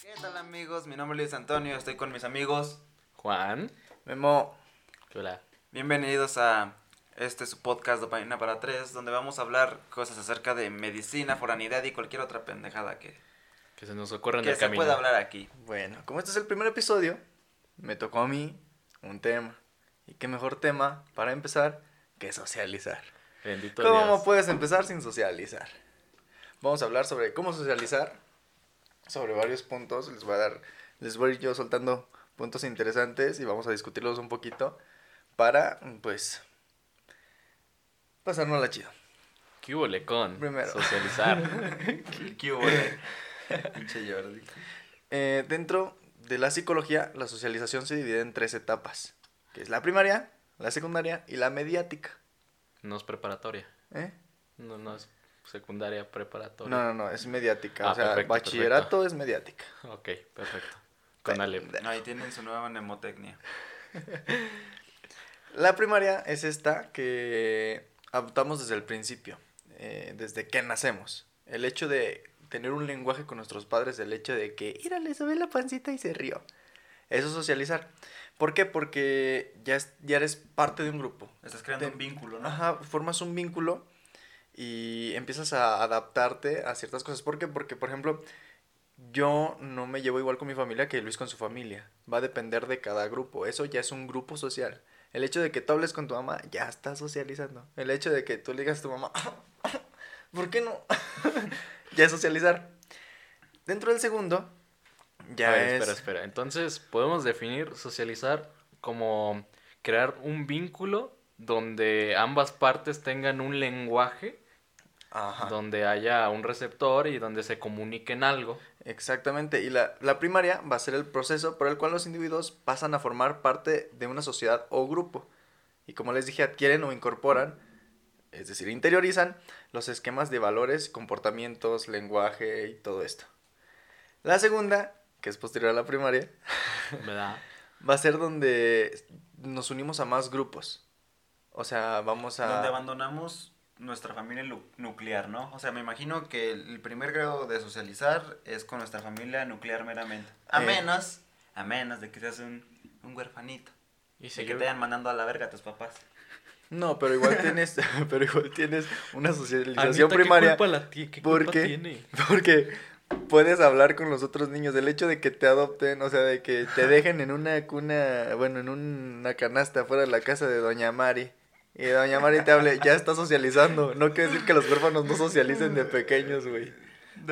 ¿Qué tal amigos? Mi nombre es Luis Antonio, estoy con mis amigos. Juan. Memo, Hola. bienvenidos a este su podcast Dopamina para Tres, donde vamos a hablar cosas acerca de medicina, foranidad y cualquier otra pendejada que, Que se nos ocurra en que el se camino. pueda hablar aquí. Bueno, como este es el primer episodio, me tocó a mí un tema. Y qué mejor tema para empezar que socializar. Bendito ¿Cómo Dios. puedes empezar sin socializar? Vamos a hablar sobre cómo socializar, sobre varios puntos. Les voy a dar, les voy a ir yo soltando puntos interesantes y vamos a discutirlos un poquito para, pues, pasarnos la chido. ¿Qué hubo, con Primero. Socializar. ¿Qué, qué hubo? Pinche Jordi. Eh, dentro de la psicología, la socialización se divide en tres etapas, que es la primaria, la secundaria y la mediática. no es preparatoria. ¿eh? No, no es secundaria, preparatoria. No, no, no, es mediática. Ah, o sea, perfecto, bachillerato es mediática. Ok, perfecto. Con Ale. No, ahí tienen su nueva mnemotecnia. La primaria es esta que adoptamos desde el principio, eh, desde que nacemos. El hecho de tener un lenguaje con nuestros padres, el hecho de que, mira, le sube la pancita y se rió. Eso es socializar. ¿Por qué? Porque ya, es- ya eres parte de un grupo. Estás creando Te- un vínculo, ¿no? Ajá, formas un vínculo y empiezas a adaptarte a ciertas cosas. ¿Por qué? Porque, por ejemplo, yo no me llevo igual con mi familia que Luis con su familia. Va a depender de cada grupo. Eso ya es un grupo social. El hecho de que tú hables con tu mamá, ya estás socializando. El hecho de que tú le digas a tu mamá, ¿por qué no? ya es socializar. Dentro del segundo, ya ver, es... Espera, espera. Entonces, podemos definir socializar como crear un vínculo donde ambas partes tengan un lenguaje, Ajá. donde haya un receptor y donde se comuniquen algo. Exactamente, y la, la primaria va a ser el proceso por el cual los individuos pasan a formar parte de una sociedad o grupo. Y como les dije, adquieren o incorporan, es decir, interiorizan los esquemas de valores, comportamientos, lenguaje y todo esto. La segunda, que es posterior a la primaria, ¿Verdad? va a ser donde nos unimos a más grupos. O sea, vamos a... Donde abandonamos nuestra familia nu- nuclear, ¿no? O sea, me imagino que el primer grado de socializar es con nuestra familia nuclear meramente. A Eh. menos, a menos de que seas un, un huerfanito. Y De si que te vayan mandando a la verga a tus papás. No, pero igual tienes, pero igual tienes una Anita, socialización ¿qué primaria. culpa la ti- qué ¿Por culpa qué? tiene? Porque puedes hablar con los otros niños. El hecho de que te adopten, o sea, de que te dejen en una cuna, bueno, en una canasta fuera de la casa de Doña Mari. Y Doña Mari te hable, ya está socializando. No quiere decir que los huérfanos no socialicen de pequeños, güey.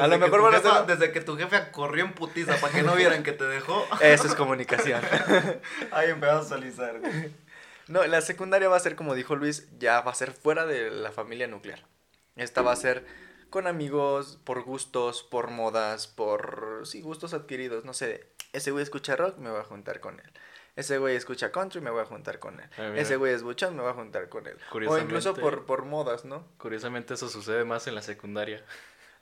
A lo mejor van a ser- Desde que tu jefe corrió en putiza para que no vieran que te dejó. Eso es comunicación. Ahí empezó a socializar. güey. No, la secundaria va a ser, como dijo Luis, ya va a ser fuera de la familia nuclear. Esta va a ser con amigos, por gustos, por modas, por, sí, gustos adquiridos. No sé, ese güey escucha rock, me voy a juntar con él. Ese güey escucha country, me voy a juntar con él. Ah. Ese güey es buchón, me voy a juntar con él. O incluso por, por modas, ¿no? Curiosamente eso sucede más en la secundaria.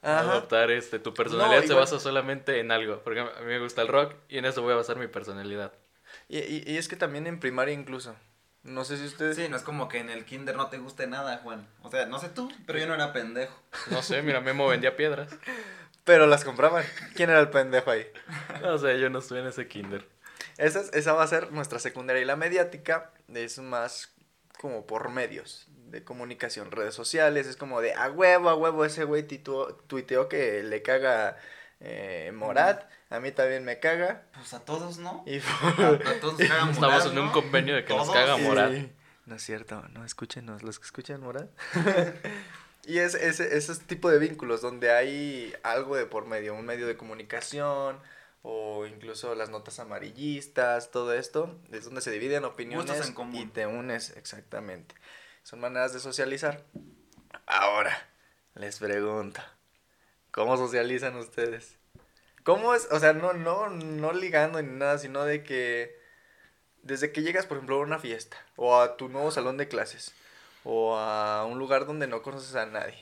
Ajá. Adoptar este, tu personalidad se igual- basa solamente en algo. Porque a mí me gusta el rock y en eso voy a basar mi personalidad. Y, y, y es que también en primaria incluso. No sé si ustedes... Sí, no es como que en el kinder no te guste nada, Juan. O sea, no sé tú, pero yo no era pendejo. No sé, mira, Memo vendía piedras. Pero las compraban. ¿Quién era el pendejo ahí? O sea, yo no estoy en ese kinder. Esa, es- esa va a ser nuestra secundaria. Y la mediática es más como por medios de comunicación, redes sociales. Es como de a huevo, a huevo, ese güey tuiteó que le caga eh, Morat. A mí también me caga. Pues a todos, ¿no? Y A, a todos nos caga Estamos en un convenio de que nos Todos. caga Morat. Sí. No es cierto, no, escúchenos, los que escuchan Morat. y es ese, ese tipo de vínculos donde hay algo de por medio, un medio de comunicación o incluso las notas amarillistas, todo esto, es donde se dividen opiniones Gustos en común. y te unes exactamente. Son maneras de socializar. Ahora, les pregunto, ¿cómo socializan ustedes? ¿Cómo es? O sea, no, no, no ligando ni nada, sino de que desde que llegas, por ejemplo, a una fiesta, o a tu nuevo salón de clases, o a un lugar donde no conoces a nadie,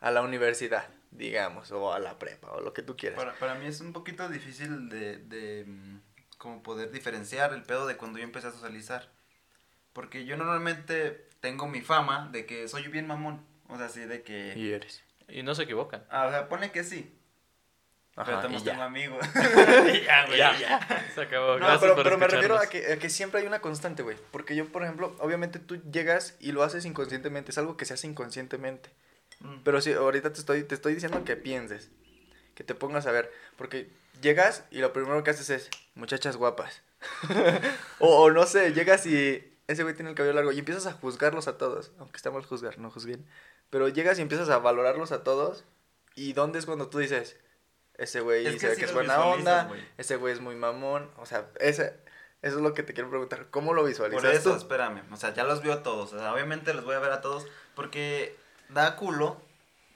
a la universidad, digamos, o a la prepa, o lo que tú quieras. Para, para mí es un poquito difícil de, de mm, como poder diferenciar el pedo de cuando yo empecé a socializar. Porque yo normalmente tengo mi fama de que soy bien mamón. O sea, así de que... Y eres. Y no se equivocan. Ah, o sea, pone que sí. pero Ajá, y ya. tengo amigos. ya, güey, ya. Se acabó. No, Gracias pero, por pero me refiero a que, a que siempre hay una constante, güey. Porque yo, por ejemplo, obviamente tú llegas y lo haces inconscientemente. Es algo que se hace inconscientemente. Mm. Pero sí, ahorita te estoy, te estoy diciendo que pienses. Que te pongas a ver. Porque llegas y lo primero que haces es, muchachas guapas. o, o no sé, llegas y ese güey tiene el cabello largo y empiezas a juzgarlos a todos. Aunque está mal juzgar, no juzguen. Pero llegas y empiezas a valorarlos a todos. ¿Y dónde es cuando tú dices, ese güey Es que se sí que es buena onda, ese güey es muy mamón? O sea, ese, eso es lo que te quiero preguntar. ¿Cómo lo visualizas Por eso, tú? espérame. O sea, ya los veo a todos. O sea, obviamente los voy a ver a todos porque da culo.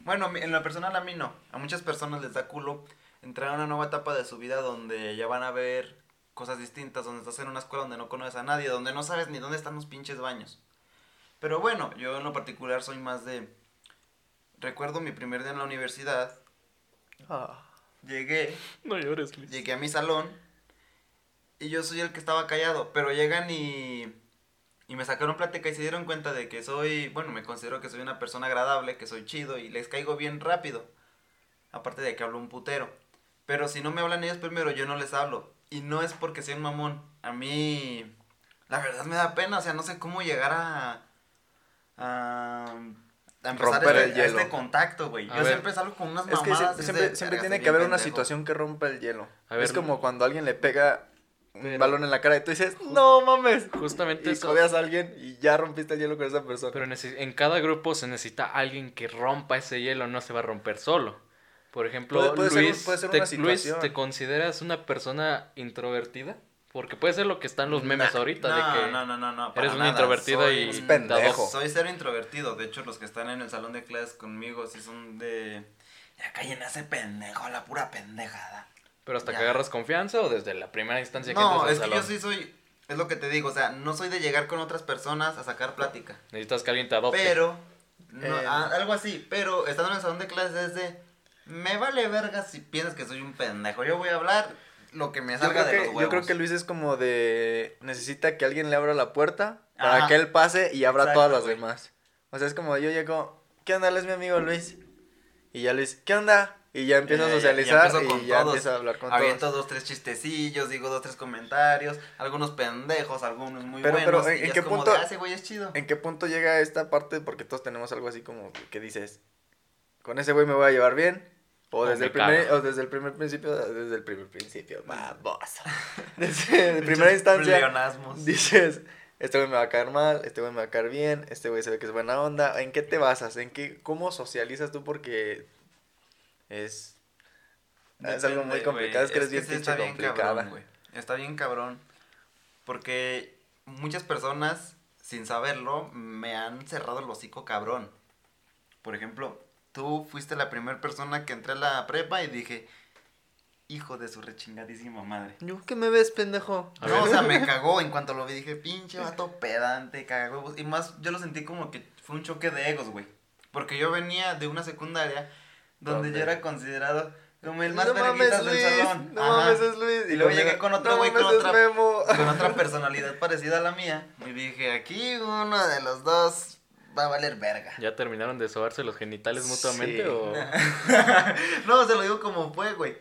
Bueno, en lo personal a mí no. A muchas personas les da culo entrar a una nueva etapa de su vida donde ya van a ver cosas distintas, donde estás en una escuela donde no conoces a nadie, donde no sabes ni dónde están los pinches baños. Pero bueno, yo en lo particular soy más de... Recuerdo mi primer día en la universidad. Ah, Llegué No llores, Luis. Llegué a mi salón y yo soy el que estaba callado, pero llegan y, y me sacaron plática y se dieron cuenta de que soy, bueno, me considero que soy una persona agradable, que soy chido y les caigo bien rápido. Aparte de que hablo un putero. Pero si no me hablan ellos primero, yo no les hablo. Y no es porque sea un mamón. A mí, la verdad me da pena, o sea, no sé cómo llegar a... a a empezar Romper este, el a este hielo. contacto, güey. Yo ver. siempre salgo con unas Es que mamadas. siempre, de, siempre "Verga, tiene que haber una pendejo". situación que rompa el hielo. A ver, es como cuando alguien le pega un Pero- balón en la cara y tú dices, no mames. Justamente Y eso. a alguien y ya rompiste el hielo con esa persona. Pero en cada grupo se necesita alguien que rompa ese hielo, no se va a romper solo. Por ejemplo, Puede- puede ser- Luis, puede ser te, una Luis. ¿te consideras una persona introvertida? Porque puede ser lo que están los memes Nah, ahorita, no, de que no, no, no, no, eres una nada. introvertida Soy- y Es pendejo. Soy cero introvertido. De hecho, los que están en el salón de clases conmigo sí son de. Ya callen a ese pendejo, la pura pendejada. Pero hasta Ya. que agarras confianza o desde la primera instancia que No, entras al es que salón. yo sí soy. Es lo que te digo, o sea, no soy de llegar con otras personas a sacar plática. Necesitas que alguien te adopte. Pero. no, Eh. ah, algo así. Pero estando en el salón de clases es de. Me vale verga si piensas que soy un pendejo. Yo voy a hablar lo que me salga de que, los huevos. yo creo que Luis es como de... Necesita que alguien le abra la puerta para Ajá. que él pase y abra Exacto, todas las güey. demás. O sea, es como yo llego, ¿qué onda? Él es mi amigo Luis. Y ya Luis, ¿qué onda? Y ya empieza Ya, a ya, ya socializar empiezo y ya todos. empieza a hablar con Aviento todos. dos, tres chistecillos, digo dos, tres comentarios, algunos pendejos, algunos muy Pero- buenos. pero, ¿en- qué punto- de, "Ah, ese güey es chido. ¿En qué punto llega esta parte? Porque todos tenemos algo así como que dices, con ese güey me voy a llevar bien. O desde, el primer, o desde el primer principio, desde el primer principio, baboso. Desde primera instancia, Pleonasmos. dices, este güey me va a caer mal, este güey me va a caer bien, este güey se ve que es buena onda. ¿En qué te basas? ¿En qué, cómo socializas tú? Porque es, es algo muy complicado, es que eres bien pinche está bien complicada. cabrón, güey. Está bien cabrón. Porque muchas personas, sin saberlo, me han cerrado el hocico cabrón. Por ejemplo, tú fuiste la primera persona que entré a la prepa y dije, hijo de su rechingadísima madre. Yo, ¿qué me ves, pendejo? A No, ver. o sea, me cagó en cuanto lo vi. Dije, pinche vato pedante, cagó. Y más, yo lo sentí como que fue un choque de egos, güey. Porque yo venía de una secundaria donde ¿Dónde? yo era considerado como el más no verguitas mames, del Luis, salón. no Ajá. mames, es Luis. Y luego llegué con otro no güey con mames, es otra-. Con otra personalidad parecida a la mía. Y dije, aquí uno de los dos va a valer verga. ¿Ya terminaron de sobarse los genitales mutuamente Sí. o...? no, se lo digo como fue, güey.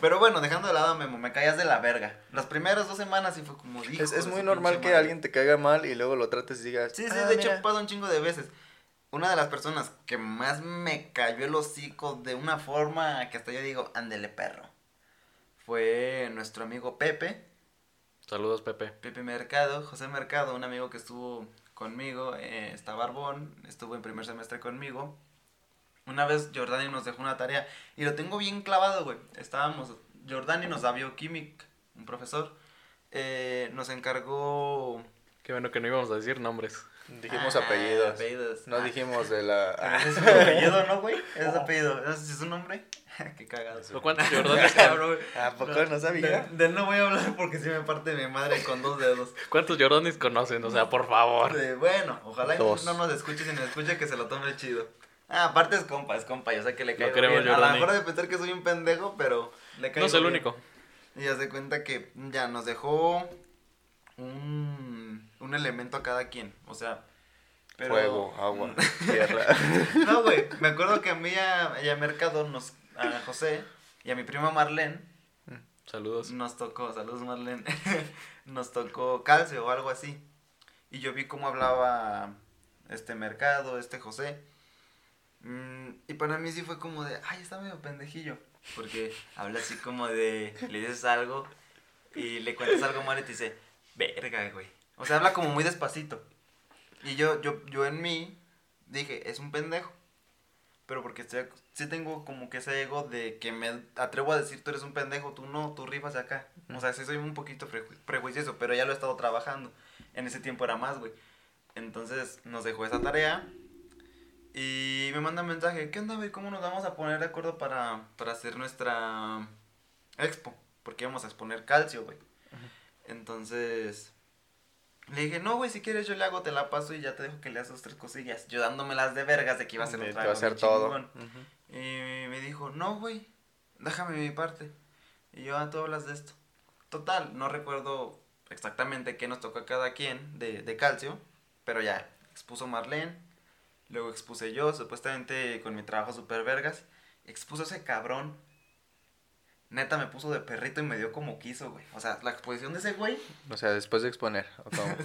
Pero bueno, dejando de lado a Memo, me caías de la verga. Las primeras dos semanas sí fue como dijo. Es, muy normal que madre. alguien te caiga mal y luego lo trates y digas. Sí, sí, "Ah, de hecho mira". pasa un chingo de veces. Una de las personas que más me cayó el hocico de una forma que hasta yo digo, ándele perro, fue nuestro amigo Pepe, Saludos, Pepe. Pepe Mercado, José Mercado, un amigo que estuvo conmigo, eh, está barbón, estuvo en primer semestre conmigo. Una vez Jordani nos dejó una tarea y lo tengo bien clavado, güey. Estábamos, Jordani nos da bioquímica, un profesor, eh, nos encargó... Qué bueno que no íbamos a decir nombres. Dijimos Ah, apellidos. apellidos. No Ah. dijimos de la. Ese es su apellido, ¿no, güey? Es su apellido. ¿Ese es su nombre? Qué cagado. ¿O cuántos Jordanes, Cabrón. ¿A poco no sabía? De, de él no voy a hablar porque si me parte mi madre con dos dedos. cuántos Jordanes conocen? O sea, por favor. De, bueno, ojalá y Dos. no nos escuche, si nos escucha que se lo tome chido. Ah, aparte es compa, es compa, yo sé que le Lo caigo queremos, bien. A lo mejor de pensar que soy un pendejo, pero le caigo No es el bien. único. Y ya se cuenta que ya nos dejó un, un elemento a cada quien. O sea, pero... Fuego, agua, tierra. No, güey, me acuerdo que a mí a, y a Mercado, nos, a José y a mi prima Marlene, Saludos. nos tocó, saludos Marlene, nos tocó calcio o algo así. Y yo vi cómo hablaba este Mercado, este José. Mm, y para mí sí fue como de, ay, está medio pendejillo. Porque habla así como de, le dices algo y le cuentas algo mal y te dice, verga, güey. O sea, habla como muy despacito. Y yo, yo, yo en mí dije, es un pendejo. Pero porque estoy, sí tengo como que ese ego de que me atrevo a decir, tú eres un pendejo, tú no, tú rifas acá. O sea, sí soy un poquito preju- prejuicioso, pero ya lo he estado trabajando. En ese tiempo era más, güey. Entonces nos dejó esa tarea. Y me manda un mensaje, ¿qué onda, güey? ¿Cómo nos vamos a poner de acuerdo para, para hacer nuestra expo? Porque íbamos a exponer calcio, güey. Entonces, le dije, no, güey, si quieres yo le hago, te la paso y ya te dejo que le hagas tres cosillas. Yo dándomelas de vergas de que iba a ser Te un va a trago hacer todo. Y me dijo, no, güey, déjame mi parte. Y yo, ah, tú hablas de esto. Total, no recuerdo exactamente qué nos tocó a cada quien de, de calcio, pero ya, expuso Marlene, luego expuse yo, supuestamente con mi trabajo super vergas, expuso ese cabrón. Neta me puso de perrito y me dio como quiso, güey. O sea, la exposición de ese güey O sea, después de exponer. ¿o cómo?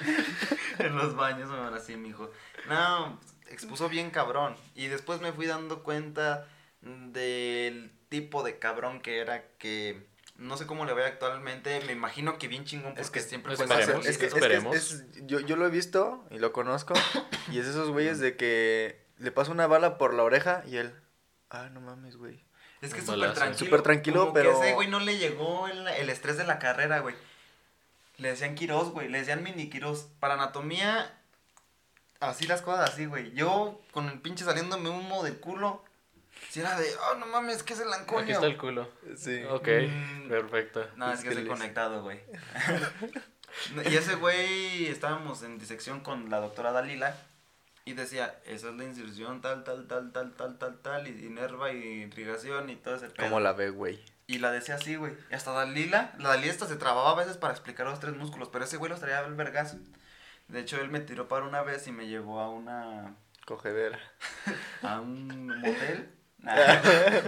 en los baños, me van así, mijo. No, expuso bien cabrón. Y después me fui dando cuenta del tipo de cabrón que era que no sé cómo le vaya actualmente. Me imagino que bien chingón porque Es que siempre pues, fue Esperemos, es que, es que esperemos. es- yo, yo lo he visto y lo conozco. Y es esos güeyes de que le pasa una bala por la oreja y él. Ah, no mames, güey. Es que es súper tranquilo. Súper tranquilo, como pero- Que ese güey no le llegó el, el estrés de la carrera, güey. Le decían Quirós, güey. Le decían mini Quirós. Para anatomía, así las cosas así, güey. Yo, con el pinche saliéndome humo del culo, si era de, oh, no mames, ¿qué es el anconio? Aquí está el culo. Sí. Ok, Mm. perfecto. No, es que estoy conectado, güey. y ese güey, estábamos en disección con la doctora Dalila y decía, esa es la inserción tal, tal, tal, tal, tal, tal, tal, y inerva y irrigación y todo ese pedo. ¿Cómo la ve, güey? Y la decía así, güey. Y hasta Dalila, la Dalila esta se trababa a veces para explicar los tres músculos, pero ese güey los traía al vergazo. De hecho, él me tiró para una vez y me llevó a una... Cogedera. a un motel. Nah.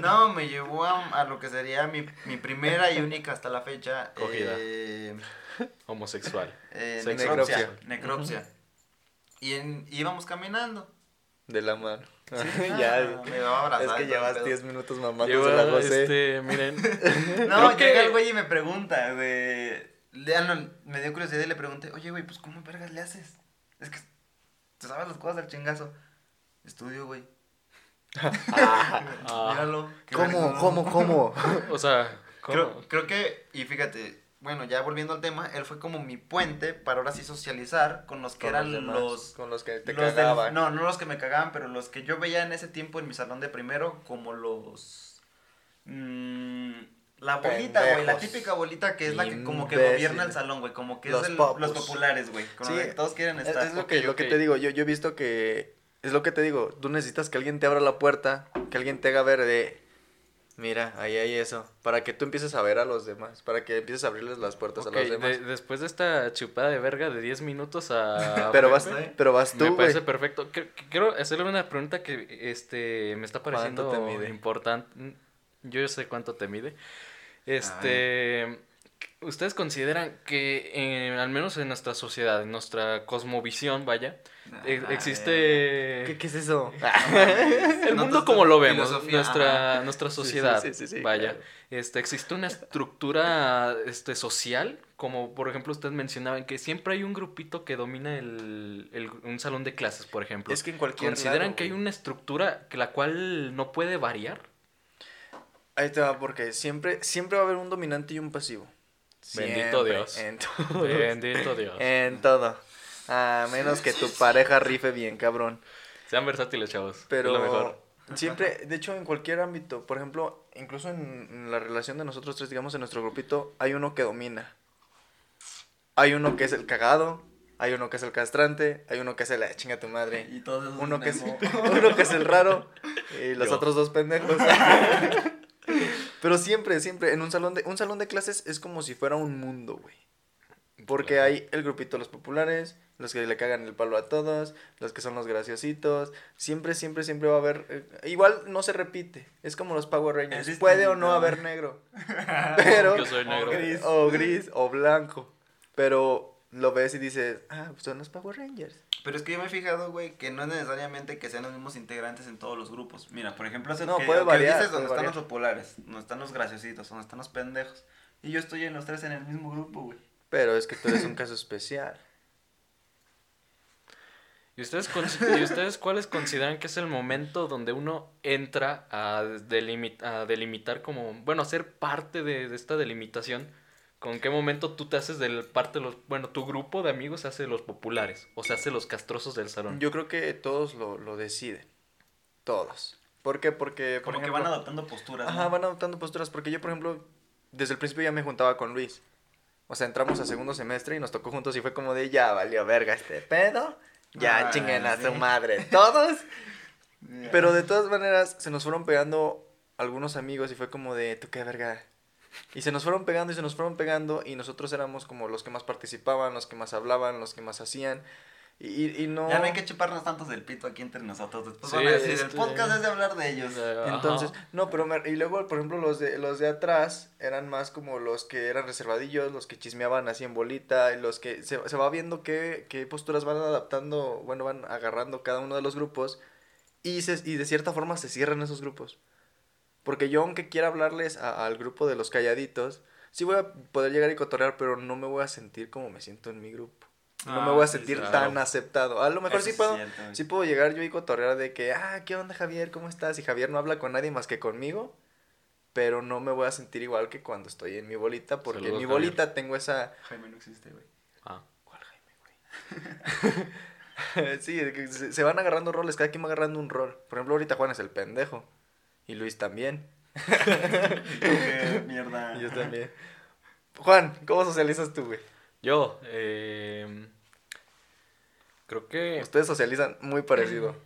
No, me llevó a, a lo que sería mi, mi primera y única hasta la fecha. Cogida. eh, Homosexual. eh. Necropsia. Necropsia. Y en- íbamos caminando. De la mano. Sí, ya. ah, me va a abrazar. es que llevas pedo. 10 minutos mamando Lleva, la José. este, miren. No, que- llega el güey y me pregunta, güey. Le- ah, no, me dio curiosidad y le pregunté, oye, güey, pues ¿cómo vergas le haces? Es que te sabes las cosas del chingazo. Estudio, güey. Ah, Míralo. ¿Cómo, cómo, cómo? o sea, ¿cómo? Creo, creo que, y fíjate, bueno, ya volviendo al tema, él fue como mi puente para ahora sí socializar con los que Con eran demás, los... Con los que te los del- cagaban. no, no los que me cagaban, pero los que yo veía en ese tiempo en mi salón de primero como los... mm, la bolita, güey, la típica bolita que es la que como que gobierna el salón, güey, como que Los es el- los populares, güey, Sí, que todos quieren Es, estar. es lo, que, lo que te digo, yo, yo he visto que, es lo que te digo, tú necesitas que alguien te abra la puerta, que alguien te haga ver de, mira, ahí hay eso, para que tú empieces a ver a los demás, para que empieces a abrirles las puertas a los demás. de- después de esta chupada de verga de 10 minutos a... pero, vas, pero vas Me tú, güey. parece perfecto. Qu- qu- Quiero hacerle una pregunta que este me está pareciendo importante. Yo sé cuánto te mide. Este, ¿ustedes consideran que eh, al menos en nuestra sociedad, en nuestra cosmovisión, vaya, e- Ah, ¿Qué, existe qué es eso? el No, mundo como lo vemos, filosofía, nuestra ajá. nuestra sociedad, sí, sí, sí, vaya, claro. este existe una estructura este social, como por ejemplo ustedes mencionaban que siempre hay un grupito que domina el, el- un salón de clases, por ejemplo. Es que en cualquier ¿Consideran lado, que hay una estructura que la cual no puede variar? Ahí te va, porque siempre, siempre va a haber un dominante y un pasivo. Bendito Dios. En todo. Bendito Dios. En todo. A menos que tu pareja rife bien, cabrón. Sean versátiles, chavos. Pero Es lo mejor. siempre, de hecho, en cualquier ámbito, por ejemplo, incluso en, la relación de nosotros tres, digamos, en nuestro grupito, hay uno que domina. Hay uno que es el cagado, hay uno que es el castrante, hay uno que es el "Ah, chinga tu madre, Y todos esos uno que es, uno que es el raro y los Yo. otros dos pendejos. Pero siempre, siempre, en un salón de, un salón de clases es como si fuera un mundo, güey. Porque Claro. hay el grupito de los populares, los que le cagan el palo a todos, los que son los graciositos. Siempre, siempre, siempre va a haber. eh, igual no se repite. Es como los Power Rangers. Es Puede o no haber negro. Pero. Yo soy negro. O gris, o gris o blanco. Pero lo ves y dices, ah, pues son los Power Rangers. Pero es que yo me he fijado, güey, que no es necesariamente que sean los mismos integrantes en todos los grupos. Mira, por ejemplo, el No, que, puede variar, dices donde están variar. los populares, donde están los graciositos, donde están los pendejos. Y yo estoy en los tres en el mismo grupo, güey. Pero es que tú eres un caso especial. ¿Y ustedes, ¿Y ustedes cuáles consideran que es el momento donde uno entra a, delimi- a delimitar como, bueno, a ser parte de, de esta delimitación? ¿Con qué momento tú te haces del parte de los, bueno, tu grupo de amigos se hace de los populares o se hace los castrosos del salón? Yo creo que todos lo, lo deciden. Todos. ¿Por qué? Porque, por Como que ejemplo, van adoptando posturas. Ajá, ¿no? van adoptando posturas. Porque yo, por ejemplo, desde el principio ya me juntaba con Luis. O sea, entramos a segundo semestre y nos tocó juntos y fue como de, ya valió verga este pedo. Ya Ah, chinguen a sí. su madre todos. Pero de todas maneras se nos fueron pegando algunos amigos y fue como de, tú qué verga. Y se nos fueron pegando y se nos fueron pegando y nosotros éramos como los que más participaban, los que más hablaban, los que más hacían. Y, y, y no... Ya no hay que chuparnos tantos del pito aquí entre nosotros. Después Sí, van a decir, este- el podcast es de hablar de ellos. Eh, ajá. Entonces, no, pero me- y luego, por ejemplo, los de los de atrás eran más como los que eran reservadillos, los que chismeaban así en bolita, y los que se, se va viendo qué, qué posturas van adaptando, bueno, van agarrando cada uno de los grupos y, se, y de cierta forma se cierran esos grupos. Porque yo, aunque quiera hablarles a- al grupo de los calladitos, sí voy a poder llegar y cotorrear, pero no me voy a sentir como me siento en mi grupo. No Ah, me voy a sí, sentir claro. tan aceptado. A lo mejor Eso sí puedo, sí puedo llegar yo y cotorrear de que, ah, ¿qué onda Javier? ¿Cómo estás? Y Javier no habla con nadie más que conmigo, pero no me voy a sentir igual que cuando estoy en mi bolita, porque Saludos, en mi Javier. bolita tengo esa... Jaime no existe, güey. Ah. ¿Cuál Jaime, güey? sí, se van agarrando roles, cada quien va agarrando un rol. Por ejemplo, ahorita Juan es el pendejo. Y Luis también. Qué mierda. Yo también. Juan, ¿cómo socializas tú, güey? Yo, eh, creo que... Ustedes socializan muy parecido.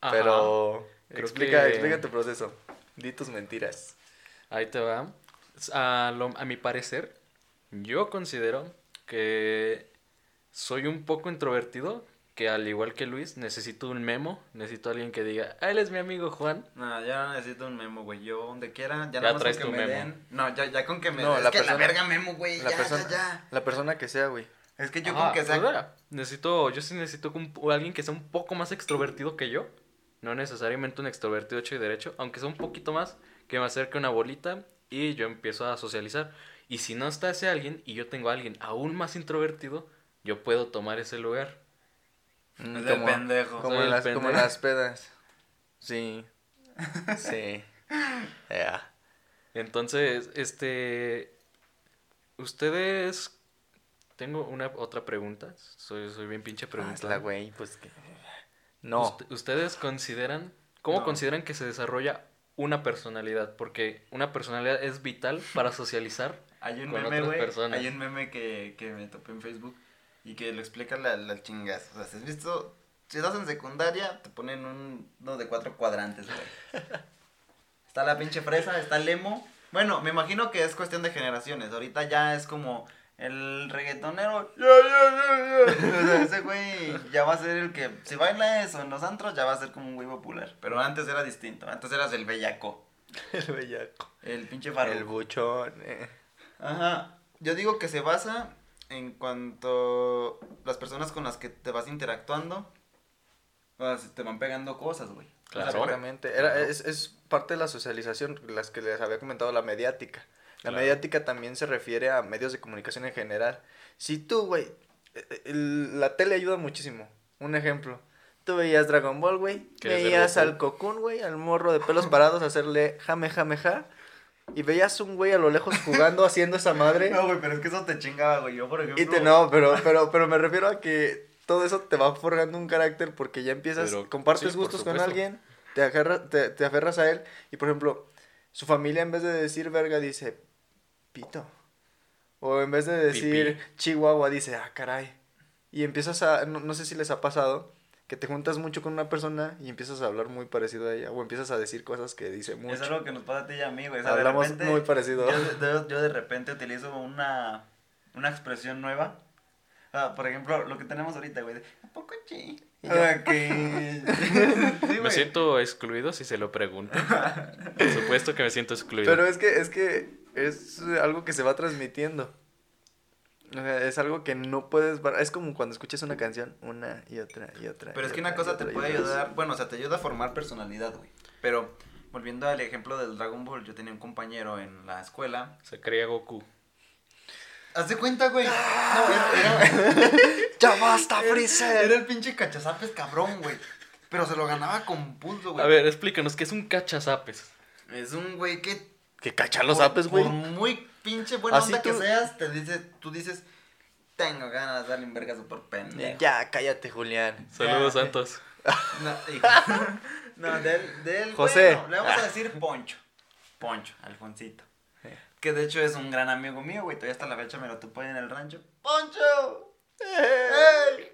ajá, Pero explica, que- explica tu proceso. Di tus mentiras. Ahí te va. A, lo- a mi parecer, yo considero que soy un poco introvertido, que al igual que Luis, necesito un memo, necesito alguien que diga, ah, él es mi amigo Juan. No, ya no necesito un memo, güey. Yo donde quiera, ya, más traes con que tu me memo. den. No, ya, ya con que me No, den. la es que persona- la verga memo, güey. La ya, persona, ya, ya. la persona que sea, güey. Es que yo Ajá, con que sea. pues, necesito, yo sí necesito un- alguien que sea un poco más extrovertido que yo. No necesariamente un extrovertido hecho y derecho, aunque sea un poquito más, que me acerque una bolita y yo empiezo a socializar. Y si no está ese alguien y yo tengo a alguien aún más introvertido, yo puedo tomar ese lugar. Mm, Es de pendejo. Como, Soy las, como en pendejo. las pedas. Sí. Sí. Ya. Entonces, este, ustedes, tengo una otra pregunta, soy, soy bien pinche pregunta. Hazla, güey, pues que... No. ¿Ustedes consideran, cómo No. consideran que se desarrolla una personalidad? Porque una personalidad es vital para socializar. Hay un con meme, otras personas. Hay un meme que, que me topé en Facebook y que lo explica la, la chingas. O sea, si has visto, si estás en secundaria, te ponen un, uno de cuatro cuadrantes, güey. Está la pinche fresa, está el emo. Bueno, me imagino que es cuestión de generaciones. Ahorita ya es como el reggaetonero. Ya, ya, ya, ya. O sea, ese güey ya va a ser el que, si baila eso en los antros, ya va a ser como un güey popular. Pero antes era distinto. Antes eras el bellaco. El bellaco. El pinche farol. El buchón. eh. Ajá. Yo digo que se basa en cuanto las personas con las que te vas interactuando, se te van pegando cosas, güey. Claro. Exactamente. Era, es, es parte de la socialización, las que les había comentado, la mediática. La Claro. mediática también se refiere a medios de comunicación en general. Si tú, güey, eh, el- la tele ayuda muchísimo. Un ejemplo. Tú veías Dragon Ball, güey. ¿Quieres ser Veías al Cocoon, güey, al morro de pelos parados hacerle jame, jame, ja. Y veías un güey a lo lejos jugando haciendo esa madre. No, güey, pero es que eso te chingaba, güey. Yo, por ejemplo. Y te no, pero, pero, pero me refiero a que todo eso te va forjando un carácter porque ya empiezas, Pero, compartes sí, gustos con alguien, te, agarra- te, te aferras a él y por ejemplo, su familia en vez de decir verga dice pito. O en vez de decir chihuahua dice, ah, caray. Y empiezas a, no, no sé si les ha pasado, que te juntas mucho con una persona y empiezas a hablar muy parecido a ella o empiezas a decir cosas que dice mucho. Es algo que nos pasa a ti y a mí, güey. O sea, de Hablamos repente, muy parecido. Yo, de- yo de repente utilizo una, una expresión nueva Ah, por ejemplo, lo que tenemos ahorita, güey. de, ¿A poco. Sí, Me siento excluido si se lo pregunto. Por supuesto que me siento excluido. Pero es que, es que es algo que se va transmitiendo. O sea, es algo que no puedes... Es como cuando escuchas una canción, una y otra y otra. Pero y es que otra, una cosa te otra, puede ayudar, bueno, o sea, te ayuda a formar personalidad, güey. Pero volviendo al ejemplo del Dragon Ball, yo tenía un compañero en la escuela. Se creía Goku. Haz de cuenta, güey. No, era, era, ¡Ya basta, era Freezer! el pinche cachazapes cabrón, güey. Pero se lo ganaba con pulso, güey. A ver, explícanos, ¿qué es un cachazapes? Es un güey que. Que cachan los por- apes, güey. Por muy pinche buena Así onda que seas, te dice, tú dices, tengo ganas de darle un vergazo por pendejo. Ya, cállate, Julián. Saludos, Ya. Santos. No, hijo. no de él, de él, José. bueno, le vamos a Ah. decir Poncho. Poncho, Alfonsito. Sí. Que de hecho es un gran amigo mío, güey. Todavía hasta la fecha me lo topo ahí en el rancho. ¡Poncho! ¡Ey!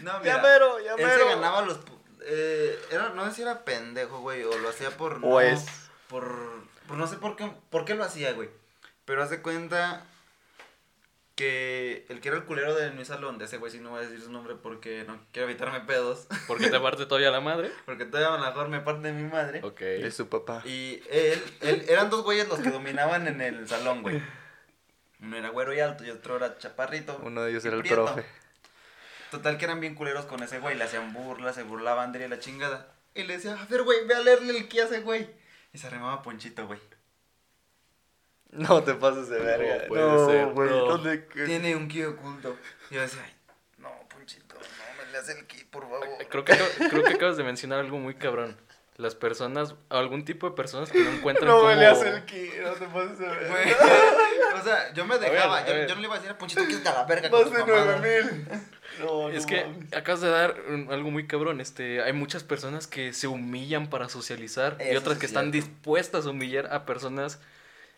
No, mira. Ya mero, ya Él se ganaba los. Eh, era, no sé si era pendejo, güey, o lo hacía por. O no, es. Por, por no sé por qué, por qué lo hacía, güey. Pero haz de cuenta que el que era el culero de mi salón, de ese güey, sí no voy a decir su nombre porque no quiero evitarme pedos. ¿Por qué te parte todavía la madre? Porque todavía a lo mejor me parte de mi madre. Ok. Es su papá. Y él, él, eran dos güeyes los que dominaban en el salón, güey. Uno era güero y alto y otro era chaparrito. Uno de ellos era el prieto. profe. Total que eran bien culeros con ese güey, le hacían burlas, se burlaban de la chingada. Y le decía, a ver, güey, ve a leerle el que hace, güey. Y se arrimaba Ponchito, güey. No te pases de verga. puede No, ser. ¿dónde qué? Tiene un ki oculto. Y yo decía, ay, no, Ponchito, no me le hace el ki, por favor. Creo que, creo que acabas de mencionar algo muy cabrón. Las personas, algún tipo de personas que no encuentran No cómo... me le hace el ki, no te pases de verga. O sea, yo me dejaba, yo, no le iba a decir a Ponchito que es a la verga con Más tus de mamadas. nueve mil. No, Es no que acabas de dar un- algo muy cabrón. Este, hay muchas personas que se humillan para socializar y otras que es están dispuestas a humillar a personas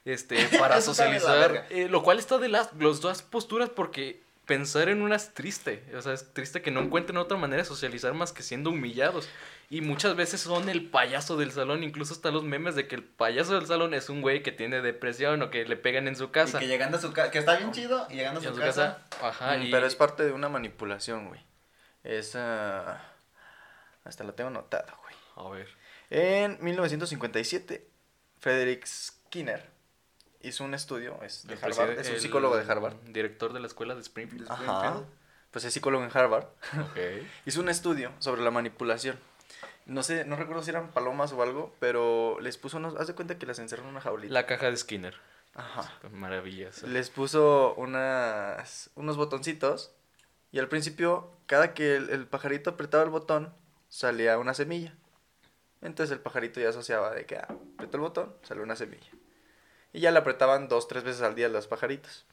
este, para socializar. eh, lo cual está de las los dos posturas porque pensar en una es triste. O sea, es triste que no encuentren otra manera de socializar más que siendo humillados. Y muchas veces son el payaso del salón. Incluso están los memes de que el payaso del salón es un güey que tiene depresión o que le pegan en su Y casa. que llegando a su casa, que está bien chido, y llegando a Y su, casa, casa, ajá, Mm, y- Pero es parte de una manipulación, güey. Esa. Hasta la tengo anotada, güey. A ver. En 1957, Frederick Skinner hizo un estudio, es de Harvard, es un psicólogo de Harvard. Director de la escuela de Springfield. Ajá. Pues es psicólogo en Harvard. Ok. Hizo un estudio sobre la manipulación. No sé, no recuerdo si eran palomas o algo, pero les puso unos, haz de cuenta que las encerró en una jaulita. La caja de Skinner. Ajá. Maravillas. Les puso unas, unos botoncitos y al principio, cada que el, el pajarito apretaba el botón, salía una semilla. Entonces el pajarito ya asociaba de que ah, apretó el botón, salió una semilla. Y ya le apretaban dos, tres veces al día los pajaritos.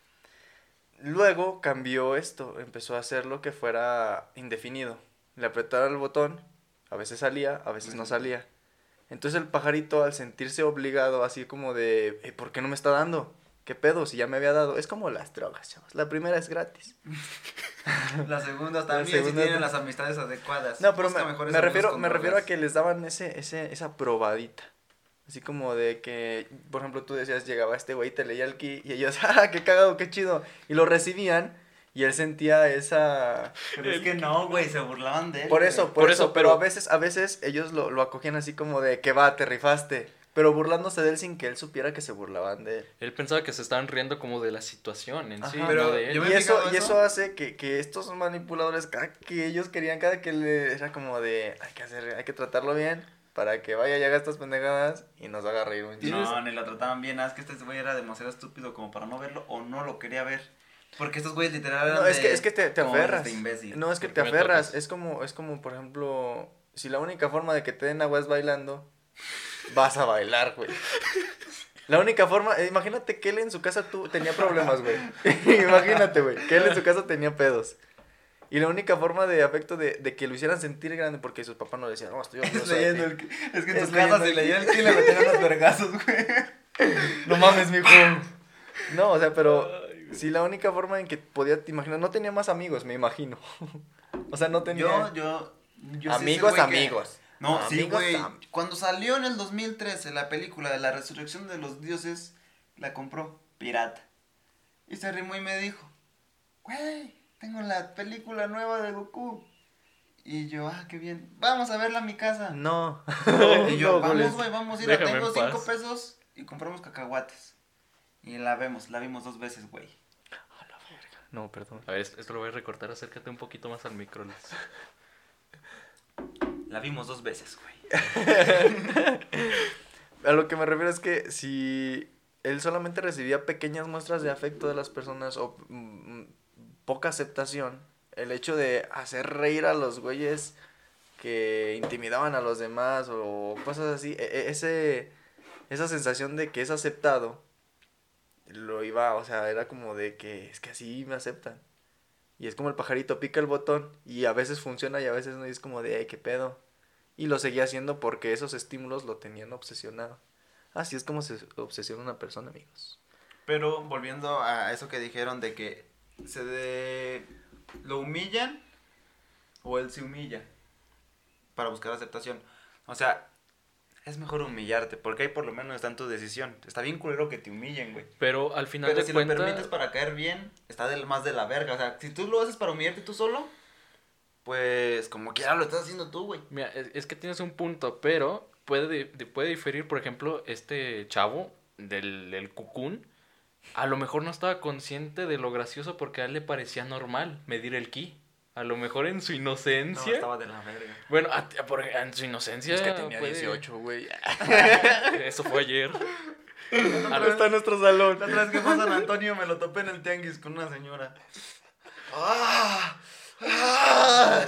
Luego cambió esto, empezó a hacerlo que fuera indefinido. Le apretaron el botón, a veces salía, a veces no salía. Entonces el pajarito al sentirse obligado, así como de, "Eh, ¿por qué no me está dando? ¿Qué pedo? Si ya me había dado. Es como las drogas, chavos. La primera es gratis. Las segundas también, segunda si tienen las amistades adecuadas. No, pero Busca me, me refiero, me refiero a que les daban ese, ese, esa probadita. Así como de que, por ejemplo, tú decías, llegaba este güey, te leía el ki y ellos, ¡ah, qué cagado, qué chido! Y lo recibían y él sentía esa... Pero es que no, güey, se burlaban de él. Por eso, por, Por eso, eso, pero, a veces, a veces ellos lo, lo acogían así como de que va, te rifaste. Pero burlándose de él sin que él supiera que se burlaban de él. Él pensaba que se estaban riendo como de la situación en sí, Ajá. no Pero de él. yo me Y eso, fijado y eso. eso hace que, que estos manipuladores, cada que ellos querían, cada que le era como de, hay que hacer, hay que tratarlo bien para que vaya y haga estas pendejadas y nos haga reír un chingo. No, ni lo trataban bien. Ah, es que este güey era demasiado estúpido como para no verlo o no lo quería ver. Porque estos güeyes literal eran No, es de- que, es que te, te aferras. este imbécil. No, es que ¿Por te aferras. Es como, es como, por ejemplo, si la única forma de que te den agua es bailando, vas a bailar, güey. La única forma, eh, imagínate que él en su casa tú tenía problemas, güey. imagínate, güey, que él en su casa tenía pedos. Y la única forma de afecto de, de que lo hicieran sentir grande, porque sus papás no decían, no, estoy Es orgulloso de leyendo ti". el Es que en leyendo casas si leía el ki le metían los vergazos, güey. No mames, mijo. No, o sea, pero si la única forma en que podía, te imaginas, no tenía más amigos, me imagino. o sea, no tenía... Yo, yo, yo sí amigos, ese güey que- amigos. No, sí, Amigos, güey. am- Cuando salió en el 2013 la película de la resurrección de los dioses, la compró pirata. Y se rimó y me dijo, güey, tengo la película nueva de Goku. Y yo, ah, qué bien. Vamos a verla a mi casa. No. y yo, No, vamos, güey, vamos a ir. Tengo en cinco paz. pesos y compramos cacahuates. Y la vemos, la vimos dos veces, güey. No, perdón. A ver, esto lo voy a recortar. Acércate un poquito más al micro. La vimos dos veces, güey. A lo que me refiero es que si él solamente recibía pequeñas muestras de afecto de las personas o mm, poca aceptación, el hecho de hacer reír a los güeyes que intimidaban a los demás o cosas así, e- e- ese, esa sensación de que es aceptado, lo iba, o sea, era como de que es que así me aceptan. Y es como el pajarito pica el botón y a veces funciona y a veces no, y es como de, ay, qué pedo. Y lo seguía haciendo porque esos estímulos lo tenían obsesionado. Así es como se obsesiona una persona, amigos. Pero volviendo a eso que dijeron de que se de... lo humillan o él se humilla para buscar aceptación. O sea, es mejor humillarte porque ahí por lo menos está en tu decisión. Está bien culero que te humillen, güey. Pero al final Pero de si lo permites para caer bien, está del más de la verga. O sea, si tú lo haces para humillarte tú solo, pues como quiera lo estás haciendo tú, güey. Mira, es, es que tienes un punto, pero puede diferir, por ejemplo, este chavo del, del cucún. A lo mejor no estaba consciente de lo gracioso porque a él le parecía normal medir el ki. A lo mejor en su No, inocencia. estaba de la verga. Bueno, a- a- por- en su inocencia. Es que tenía puede- 18, güey. Eso fue ayer. No está en nuestro salón. La otra vez que fue a San Antonio me lo topé en el tianguis con una señora. ¡Ah! ¡Ah!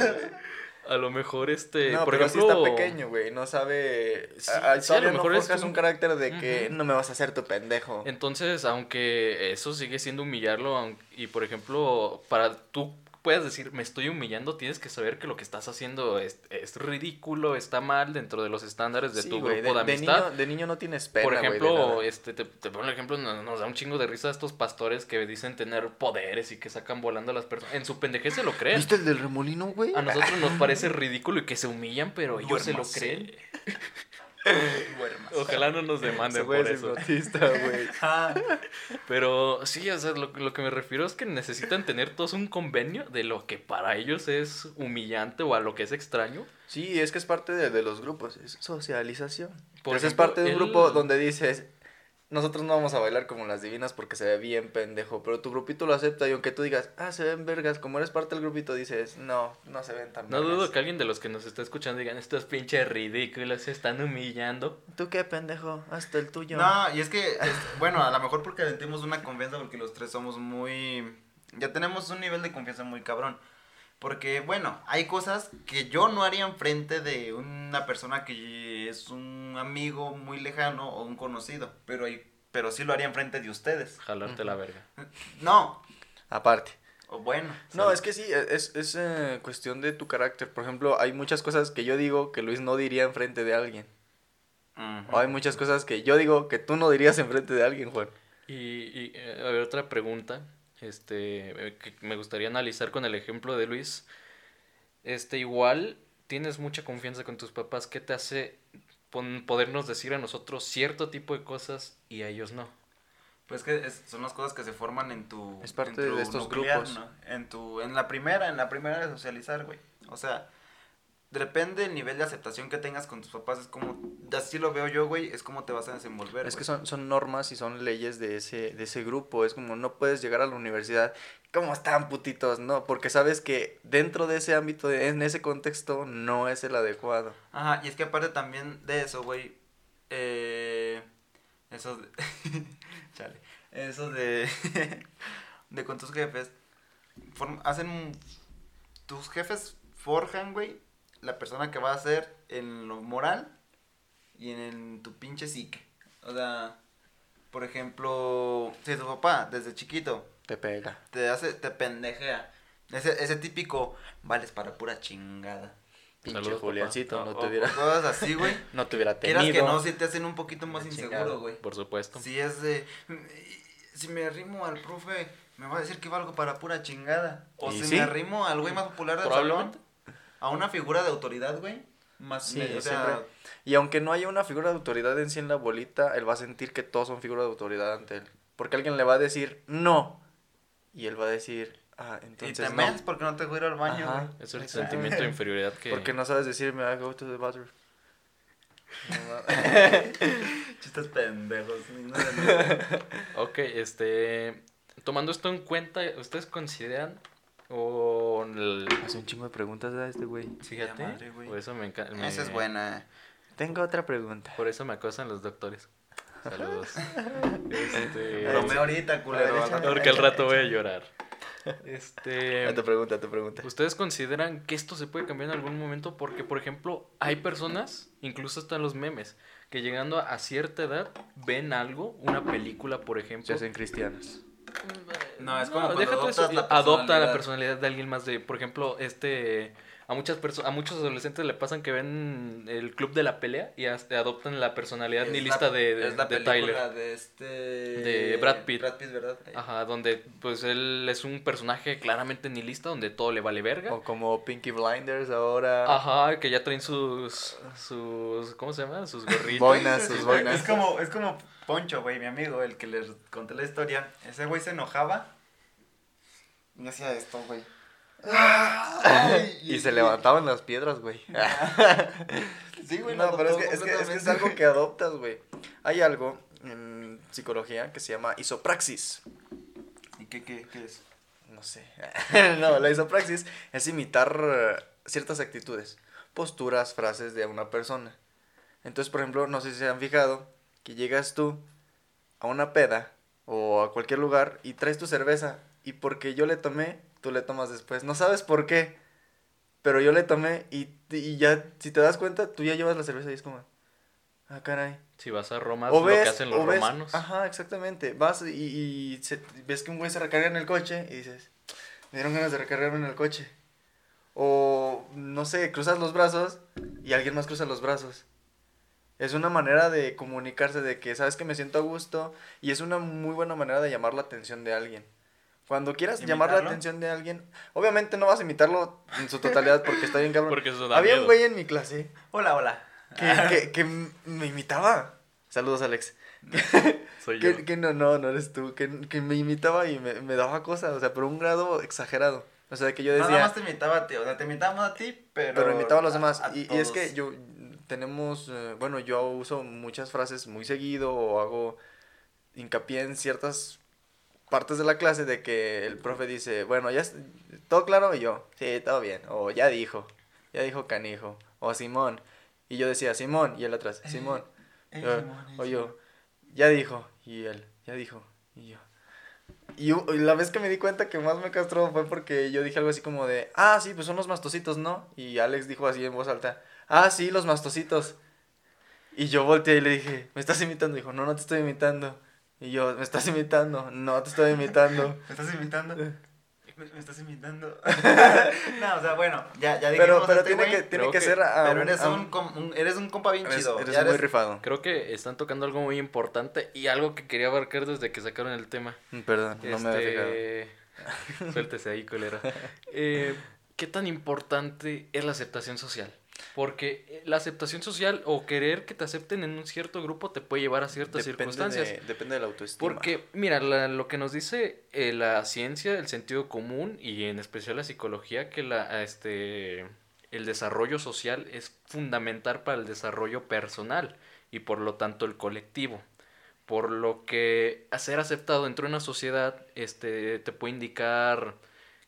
A lo mejor este. No, por pero ejemplo. sí está pequeño, güey. No sabe. Sí, a, sí, a lo todavía no mejor es un- un carácter de que no me vas a hacer tu pendejo. Entonces, aunque eso sigue siendo humillarlo, y por ejemplo, para tú puedes decir, me estoy humillando, tienes que saber que lo que estás haciendo es, es ridículo, está mal dentro de los estándares de Sí, tu grupo de, de, de amistad. niño, de niño no tienes pena, por ejemplo, este, te, te pongo el ejemplo, nos, nos da un chingo de risa estos pastores que dicen tener poderes y que sacan volando a las personas. En su pendejez se lo creen. ¿Viste el del remolino, güey? A nosotros nos parece ridículo y que se humillan, pero ellos se lo creen. Duermas. Ojalá no nos demanden por es eso. güey. Ah, Pero sí, o sea, lo, lo que me refiero es que necesitan tener todos un convenio de lo que para ellos es humillante o a lo que es extraño. Sí, es que es parte de, de los grupos, es socialización. Por Entonces es parte de un grupo donde dices, nosotros no vamos a bailar como las divinas porque se ve bien pendejo, pero tu grupito lo acepta y aunque tú digas, ah, se ven vergas, como eres parte del grupito dices, no, no se ven tan No vergas". dudo que alguien de los que nos está escuchando digan, estos pinches ridículos se están humillando. ¿Tú qué pendejo? Hasta el tuyo. No, y es que, es- bueno, a lo mejor porque sentimos una confianza porque los tres somos muy... Ya tenemos un nivel de confianza muy cabrón. Porque, bueno, hay cosas que yo no haría enfrente de una persona que es un amigo muy lejano o un conocido. Pero, hay, pero sí lo haría enfrente de ustedes. Jalarte la verga. No, Aparte. o bueno. No, ¿sabes? es que sí, es, es eh, cuestión de tu carácter. Por ejemplo, hay muchas cosas que yo digo que Luis no diría enfrente de alguien. O hay muchas cosas que yo digo que tú no dirías enfrente de alguien, Juan. Y, y, eh, a ver, otra pregunta, este, eh, que me gustaría analizar con el ejemplo de Luis. Este, igual, tienes mucha confianza con tus papás, ¿qué te hace podernos decir a nosotros cierto tipo de cosas y a ellos no? Pues que es- son las cosas que se forman en tu... Es parte en tu de estos nuclear, grupos. ¿no? En tu... En la primera, en la primera de socializar, güey. O sea, depende del nivel de aceptación que tengas con tus papás. Es como... Así lo veo yo, güey. Es como te vas a desenvolver, Es que son, son normas y son leyes de ese, de ese grupo. Es como no puedes llegar a la universidad. ¿Cómo están putitos? No, porque sabes que dentro de ese ámbito, de- en ese contexto, no es el adecuado. Ajá, y es que aparte también de eso, güey. Eh... Eso de... Chale. Eso de... de con tus jefes. form- hacen... Tus jefes forjan, güey, la persona que va a ser en lo moral y en, el- tu pinche psique. O sea, por ejemplo, si tu papá desde chiquito Te pega. te hace, te pendejea. Ese, ese típico, vales para pura chingada. Pinche Saludos, Juliancito, no O- te hubiera, cosas así, güey. no te hubiera Quieras tenido. que no, si te hacen un poquito más inseguro, güey. Por supuesto. Si es de, si me arrimo al profe, me va a decir que valgo para pura chingada. O si sí. me arrimo al güey más popular del salón, a una figura de autoridad, güey. Más, Sí, me- o sea, siempre. Y aunque no haya una figura de autoridad en sí en la bolita, él va a sentir que todos son figuras de autoridad ante él. Porque alguien le va a decir no. y él va a decir, ah, Y entonces te no. porque no te voy a ir al baño, Ajá. güey. Es el Exacto. sentimiento de inferioridad que... Porque no sabes decirme, I go to the bathroom. Chistes pendejos. Ok, este... Tomando esto en cuenta, ¿ustedes consideran o... el- Hace un chingo de preguntas a este güey. Fíjate, Ya madre, güey. por eso me encanta... Esa es buena. Tengo otra pregunta. Por eso me acosan los doctores. Saludos. Este, Bromeo ahorita, culero. Porque al rato voy a llorar. Este... A tu pregunta, a tu pregunta. ¿Ustedes consideran que esto se puede cambiar en algún momento? Porque, por ejemplo, hay personas, incluso hasta los memes, que llegando a cierta edad ven algo, una película, por ejemplo. Se hacen cristianos. No, es como cuando déjate adoptas eso, la adopta la personalidad de alguien más de, por ejemplo, este a muchas personas a muchos adolescentes le pasan que ven el club de la pelea y adoptan la personalidad Es nihilista la- de, de, es la de película Tyler. de este... De Brad Pitt. Brad Pitt, ¿verdad? Ajá, donde pues él es un personaje claramente nihilista donde todo le vale verga. O como Pinky Blinders ahora. Ajá, que ya traen sus sus ¿cómo se llama? Sus gorritos. Boinas, sus boinas. Es como, es como Poncho, güey, mi amigo, el que les conté la historia. Ese güey se enojaba y hacía esto, güey. Y se levantaban las piedras, güey. Sí, güey, no, pero es que, es, que, es que es algo que adoptas, güey. Hay algo en psicología que se llama isopraxis. ¿Y qué, qué, qué es? No sé. no, la isopraxis es imitar ciertas actitudes, posturas, frases de una persona. Entonces, por ejemplo, no sé si se han fijado que llegas tú a una peda o a cualquier lugar y traes tu cerveza y porque yo le tomé, tú le tomas después. No sabes por qué, pero yo le tomé y, y ya, si te das cuenta, tú ya llevas la cerveza y es como, ah, caray. Si vas a Roma, O es ves, lo que hacen los o ves- romanos. Ajá, exactamente. Vas y, y se- ves que un güey se recarga en el coche y dices, me dieron ganas de recargarme en el coche. O, no sé, cruzas los brazos y alguien más cruza los brazos. Es una manera de comunicarse de que sabes que me siento a gusto y es una muy buena manera de llamar la atención de alguien. Cuando quieras llamar la ¿Imitarlo? atención de alguien, obviamente no vas a imitarlo en su totalidad porque está bien cabrón. Porque eso da Había miedo. un güey en mi clase Hola, hola. que, que, que m- me imitaba. Saludos, Alex. Soy yo. Que, que no, no, no eres tú. Que, que me imitaba y me, me daba cosas, o sea, por un grado exagerado. O sea, que yo Nada decía, más te imitaba a ti, o sea, te imitábamos a ti, pero... pero imitaba a los demás. a y, y es que yo, tenemos, eh, bueno, yo uso muchas frases muy seguido o hago hincapié en ciertas partes de la clase de que el profe dice, bueno, ya, todo claro, y yo, sí, todo bien, o ya dijo, ya dijo canijo, o Simón. Y yo decía, Simón, y él atrás, Simón. Eh, Yo- Simón, eh, o yo, ya dijo, y él, ya dijo, y yo. Y, y la vez que me di cuenta que más me castró fue porque yo dije algo así como de, ah, sí, pues son los mastocitos, ¿no? Y Alex dijo así en voz alta, ah, sí, los mastocitos. Y yo volteé y le dije, ¿me estás imitando? Dijo, no, no te estoy imitando. Y yo, ¿me estás imitando? No, te estoy imitando. ¿Me estás imitando? ¿Me, me estás imitando? no, o sea, bueno, ya, ya dijimos Pero, pero este tiene que, tiene que que- ser a Pero un- eres a un, com- un- eres un compa bien eres, chido. eres ya muy eres- rifado. Creo que están tocando algo muy importante y algo que quería abarcar desde que sacaron el tema. Mm, Perdón, no me había fijado. Este... Suéltese ahí, culero. Eh, ¿Qué tan importante es la aceptación social? Porque eh, la aceptación social o querer que te acepten en un cierto grupo te puede llevar a ciertas Depende circunstancias. de, depende de la autoestima. Porque, mira, la- lo que nos dice eh, la ciencia, el sentido común y en especial la psicología, que la, este, el desarrollo social es fundamental para el desarrollo personal y por lo tanto el colectivo. Por lo que ser aceptado dentro de una sociedad este, te puede indicar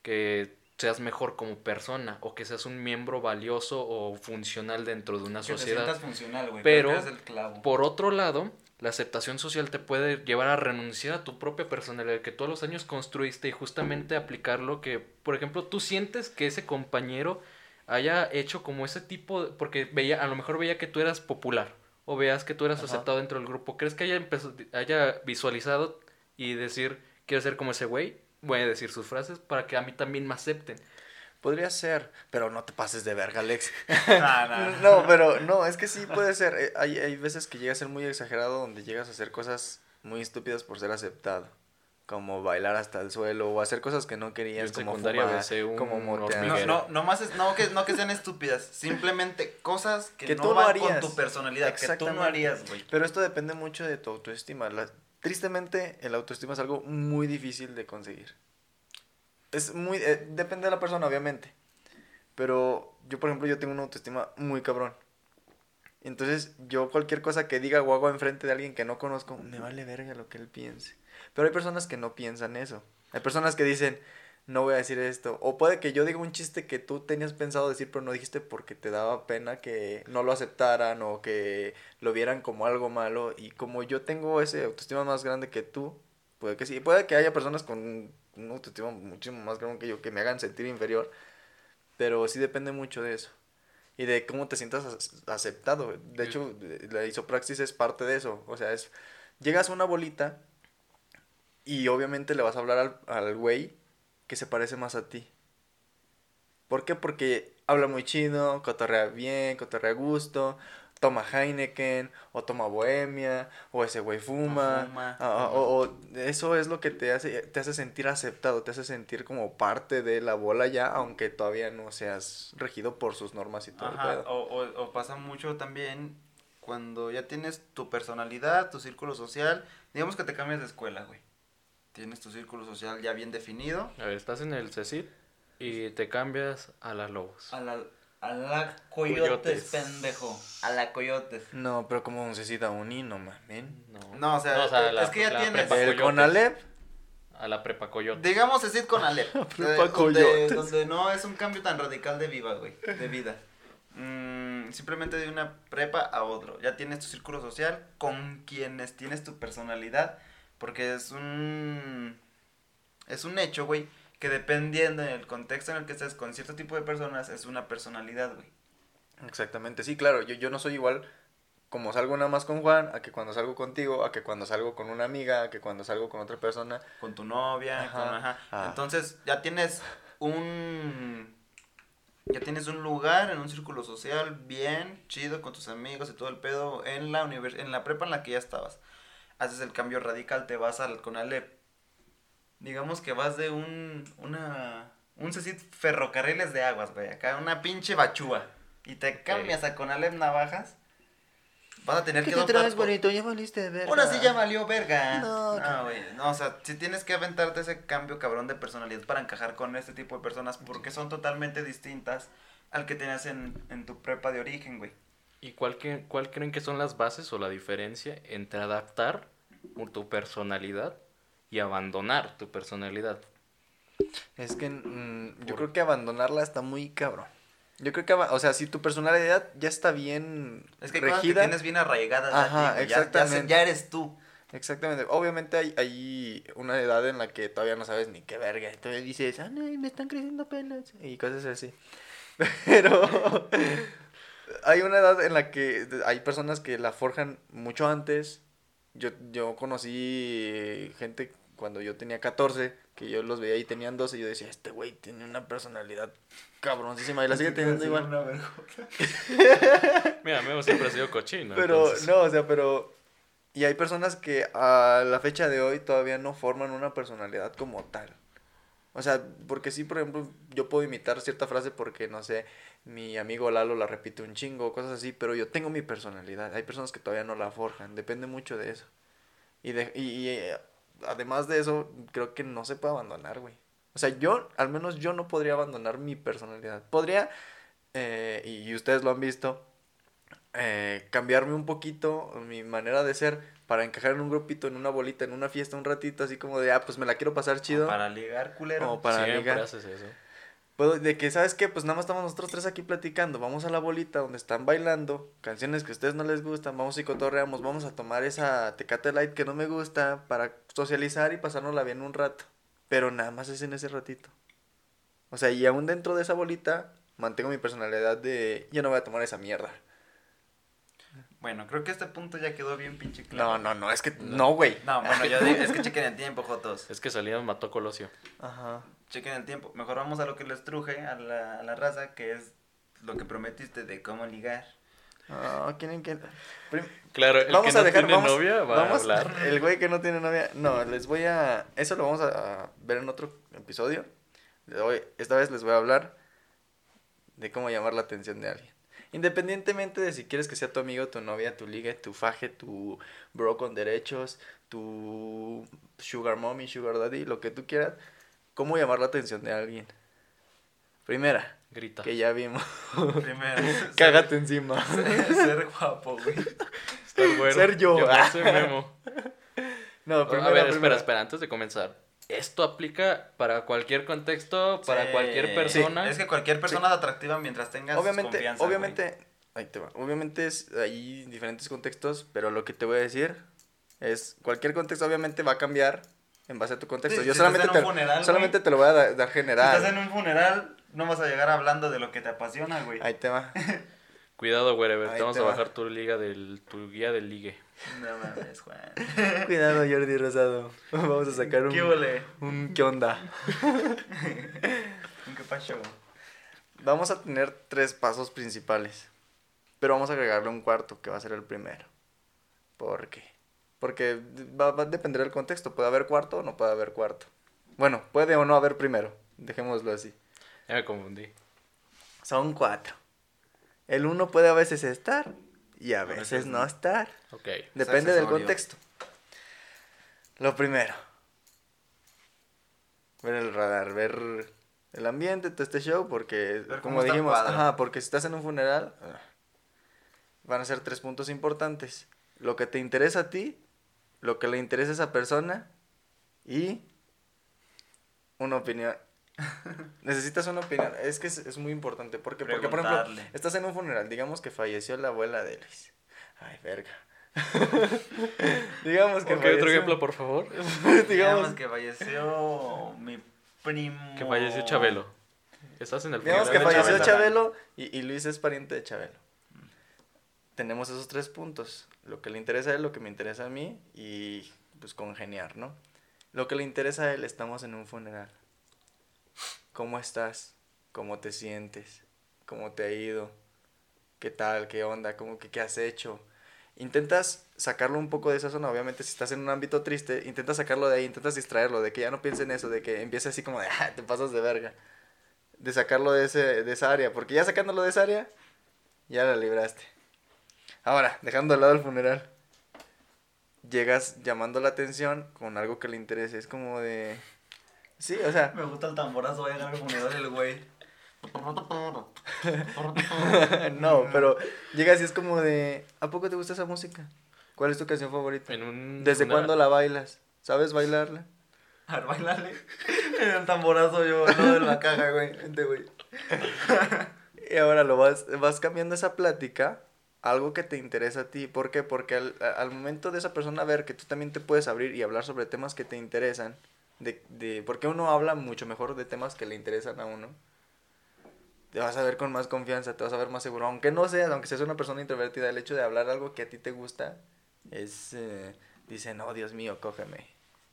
que seas mejor como persona o que seas un miembro valioso o funcional dentro de una Que te sociedad. sientas funcional. Pero- el clavo. Por otro lado, la aceptación social te puede llevar a renunciar a tu propia personalidad que todos los años construiste y justamente aplicar lo que, por ejemplo, tú sientes que ese compañero haya hecho como ese tipo, de- porque veía, a lo mejor veía que tú eras popular o veas que tú eras Ajá. aceptado dentro del grupo, ¿crees que haya, empezado, haya visualizado y decir, quiero ser como ese güey? Voy a decir sus frases para que a mí también me acepten. Podría ser, pero no te pases de verga, Alex. Nah, nah. No, pero no, es que sí puede ser. Eh, Hay, hay veces que llega a ser muy exagerado donde llegas a hacer cosas muy estúpidas por ser aceptado. Como bailar hasta el suelo o hacer cosas que no querías, como secundaria fumar, un como motear. No, no, no, más es, no, que, no que sean estúpidas, simplemente cosas que, Que no tú no van harías. con tu personalidad, que tú no harías, güey. Pero esto depende mucho de tu autoestima. La- tristemente, el autoestima es algo muy difícil de conseguir. es muy, eh, depende de la persona, obviamente. Pero yo, por ejemplo, yo tengo una autoestima muy cabrón. Entonces, yo cualquier cosa que diga o hago enfrente de alguien que no conozco, me vale verga lo que él piense. Pero hay personas que no piensan eso. Hay personas que dicen, no voy a decir esto. O puede que yo diga un chiste que tú tenías pensado decir, pero no dijiste porque te daba pena que no lo aceptaran o que lo vieran como algo malo. Y como yo tengo ese autoestima más grande que tú, puede que sí. Puede que haya personas con un autoestima muchísimo más grande que yo que me hagan sentir inferior. Pero sí depende mucho de eso. Y de cómo te sientas ac- aceptado. De hecho, la isopraxis es parte de eso. O sea, es... Llegas a una bolita y obviamente le vas a hablar al, al güey que se parece más a ti. ¿Por qué? Porque habla muy chido, cotorrea bien, cotorrea a gusto, toma Heineken, o toma Bohemia, o ese güey fuma, O fuma. o, o eso es lo que te hace, te hace sentir aceptado, te hace sentir como parte de la bola ya, aunque todavía no seas regido por sus normas y todo el Ajá, pedo. o, o pasa mucho también cuando ya tienes tu personalidad, tu círculo social. Digamos que te cambias de escuela, güey. Tienes tu círculo social ya bien definido. A ver, estás en el CECIT y te cambias a las Lobos. A la, a la Coyotes, coyotes, pendejo. A la coyotes. No, pero como necesita un hino, mamen. No, No, o sea, la- es que ya la tienes- prepa El Coyotes. Conalep, A la prepa Coyote. Digamos decir con Ale. Prepa eh, donde, coyotes. donde no es un cambio tan radical de vida, güey. De vida. Mm, simplemente de una prepa a otro. Ya tienes tu círculo social con quienes tienes tu personalidad. Porque es un. Es un hecho, güey. Que dependiendo del contexto en el que estés con cierto tipo de personas, es una personalidad, güey. Exactamente, sí, claro, yo, yo no soy igual como salgo nada más con Juan, a que cuando salgo contigo, a que cuando salgo con una amiga, a que cuando salgo con otra persona. Con tu novia, Ajá. con- ajá. Ah. Entonces, ya tienes un. Ya tienes un lugar en un círculo social bien chido con tus amigos y todo el pedo en la univers en la prepa en la que ya estabas. Haces el cambio radical, te vas al Conalep. Digamos que vas de un una un CECIT ferrocarriles de aguas, güey, acá una pinche bachúa y te cambias a Conalep Navajas. Vas a tener que adoptar o- Ya valiste de ver. Ahora sí ya valió verga. No, No, güey. No, o sea, si tienes que aventarte ese cambio cabrón de personalidad para encajar con este tipo de personas porque son totalmente distintas al que tenías en, en tu prepa de origen, güey. ¿Y cuál, que- cuál creen que son las bases o la diferencia entre adaptar tu personalidad y abandonar tu personalidad? Es que mm, yo Por- creo que abandonarla está muy cabrón. Yo creo que, o sea, si tu personalidad ya está bien Es que cosas que regida. tienes bien arraigadas Ajá, a ti, güey. Ya- ya, se- exactamente. ya eres tú. Exactamente. Obviamente hay, hay una edad en la que todavía no sabes ni qué verga. Entonces dices, ah, no, me están creciendo pelas. Y cosas así. Pero hay una edad en la que hay personas que la forjan mucho antes. Yo, yo conocí gente cuando yo tenía 14, que yo los veía y tenían 12 y yo decía, este güey tiene una personalidad cabroncísima y la sigue teniendo igual. Mira, Memo siempre ha sido cochino. Pero, entonces- no, o sea, pero... Y hay personas que a la fecha de hoy todavía no forman una personalidad como tal. O sea, porque sí, por ejemplo, yo puedo imitar cierta frase porque, no sé, mi amigo Lalo la repite un chingo, cosas así, pero yo tengo mi personalidad. Hay personas que todavía no la forjan, depende mucho de eso. Y, de, y, y, eh, además de eso, creo que no se puede abandonar, güey. O sea, yo, al menos yo no podría abandonar mi personalidad. Podría, eh, y, y ustedes lo han visto, eh, cambiarme un poquito mi manera de ser para encajar en un grupito, en una bolita, en una fiesta un ratito, así como de, ah, pues me la quiero pasar chido. Para ligar, culero. O para Siempre ligar. haces eso. Puedo, de que, ¿sabes qué? Pues nada más estamos nosotros tres aquí platicando. Vamos a la bolita donde están bailando. Canciones que a ustedes no les gustan. Vamos y cotorreamos. Vamos a tomar esa Tecate Light que no me gusta para socializar y pasárnosla bien un rato. Pero nada más es en ese ratito. O sea, y aún dentro de esa bolita mantengo mi personalidad de yo no voy a tomar esa mierda. Bueno, creo que este punto ya quedó bien pinche claro. No, no, no, es que no, güey. No, bueno, yo digo, es que chequen el tiempo, Jotos. Es que Salinas mató a Colosio. Ajá. Chequen el tiempo. Mejor vamos a lo que les truje a la, a la raza, que es lo que prometiste de cómo ligar. Ah, ¿quieren que Prim- Claro, el vamos que a no dejar tiene vamos, novia va vamos- a hablar. El güey que no tiene novia. No, les voy a eso lo vamos a, a ver en otro episodio. Hoy, esta vez les voy a hablar de cómo llamar la atención de alguien. Independientemente de si quieres que sea tu amigo, tu novia, tu ligue, tu faje, tu bro con derechos, tu sugar mommy, sugar daddy, lo que tú quieras. ¿Cómo llamar la atención de alguien? Primera, Grita. que ya vimos. Primero. Cágate encima. Ser, ser guapo, güey. Estar güero. Ser yo. Llamarse Memo. No, a primera, ver, espera, primera. espera, antes de comenzar. Esto aplica para cualquier contexto, para Sí. cualquier persona. Es que cualquier persona es atractiva mientras tengas Obviamente, confianza. obviamente, ahí te va. Obviamente es hay diferentes contextos, pero lo que te voy a decir es cualquier contexto obviamente va a cambiar en base a tu contexto. Sí, Yo si solamente estás en te, funeral, solamente güey. te lo voy a da- dar güey. Si general. estás en un funeral, no vas a llegar hablando de lo que te apasiona, güey. Ahí te va. Cuidado, wherever. Te vamos te a va. bajar tu liga del, tu guía del ligue. No mames, Juan. Cuidado, Jordi Rosado. Vamos a sacar un ¿Qué ole? un qué onda. ¿Un qué pasó? Vamos a tener tres pasos principales. Pero vamos a agregarle un cuarto, que va a ser el primero. ¿Por qué? Porque va, va a depender del contexto. Puede haber cuarto o no puede haber cuarto. Bueno, puede o no haber primero. Dejémoslo así. Ya me confundí. Son cuatro. El uno puede a veces estar y a veces, veces no estar. Ok. Depende del contexto. Lo primero. Ver el radar, ver el ambiente, todo este show, porque como dijimos, ajá, porque si estás en un funeral, ah, van a ser tres puntos importantes. Lo que te interesa a ti, lo que le interesa a esa persona y una opinión. Necesitas una opinión. Es que es, es muy importante. Porque, porque, por ejemplo, estás en un funeral. Digamos que falleció la abuela de Luis. Ay, verga. digamos que Ok, otro falleció- ejemplo, por favor. Digamos digamos, que falleció mi primo. Que falleció Chabelo. Estás en el digamos funeral que de falleció Chabelo. Chabelo y, y Luis es pariente de Chabelo. Tenemos esos tres puntos. Lo que le interesa a él, lo que me interesa a mí y pues congeniar, ¿no? Lo que le interesa a él, estamos en un funeral. ¿Cómo estás? ¿Cómo te sientes? ¿Cómo te ha ido? ¿Qué tal? ¿Qué onda? ¿Cómo que qué has hecho? Intentas sacarlo un poco de esa zona, obviamente si estás en un ámbito triste, intentas sacarlo de ahí, intentas distraerlo, de que ya no piense en eso, de que empiece así como de, ah, te pasas de verga. De sacarlo de, ese, de esa área, porque ya sacándolo de esa área, ya la libraste. Ahora, dejando de lado el funeral, llegas llamando la atención con algo que le interese, es como de... Sí, o sea, Me gusta el tamborazo, voy a ganar el funeral el güey. no, pero llegas y es como de, ¿a poco te gusta esa música? ¿Cuál es tu canción favorita? En un ¿Desde funeral. cuándo la bailas? ¿Sabes bailarla? A ver, bailale. El tamborazo yo, no de la caja, güey. Vente, güey. Y ahora lo vas, vas cambiando esa plática algo que te interesa a ti. ¿Por qué? Porque al, al momento de esa persona ver que tú también te puedes abrir y hablar sobre temas que te interesan, de, de, porque uno habla mucho mejor de temas que le interesan a uno, te vas a ver con más confianza, te vas a ver más seguro. Aunque no seas, aunque seas una persona introvertida, el hecho de hablar algo que a ti te gusta es... Eh, dicen, oh, Dios mío, cógeme.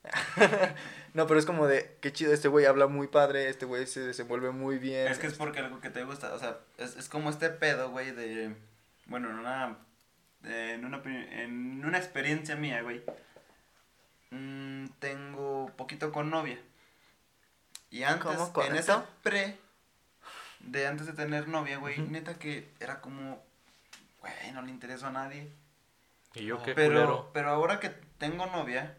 no, pero es como de, qué chido, este güey habla muy padre, este güey se desenvuelve muy bien. Es que es porque algo que te gusta, o sea, es, es como este pedo, güey, de, bueno, en una, eh, en una, en una experiencia mía, güey, mm, tengo poquito con novia. Y antes, ¿Cómo con en eso? esa pre, de antes de tener novia, güey, neta que era como, güey, no le interesó a nadie. Y yo qué Pero, culero. pero ahora que tengo novia,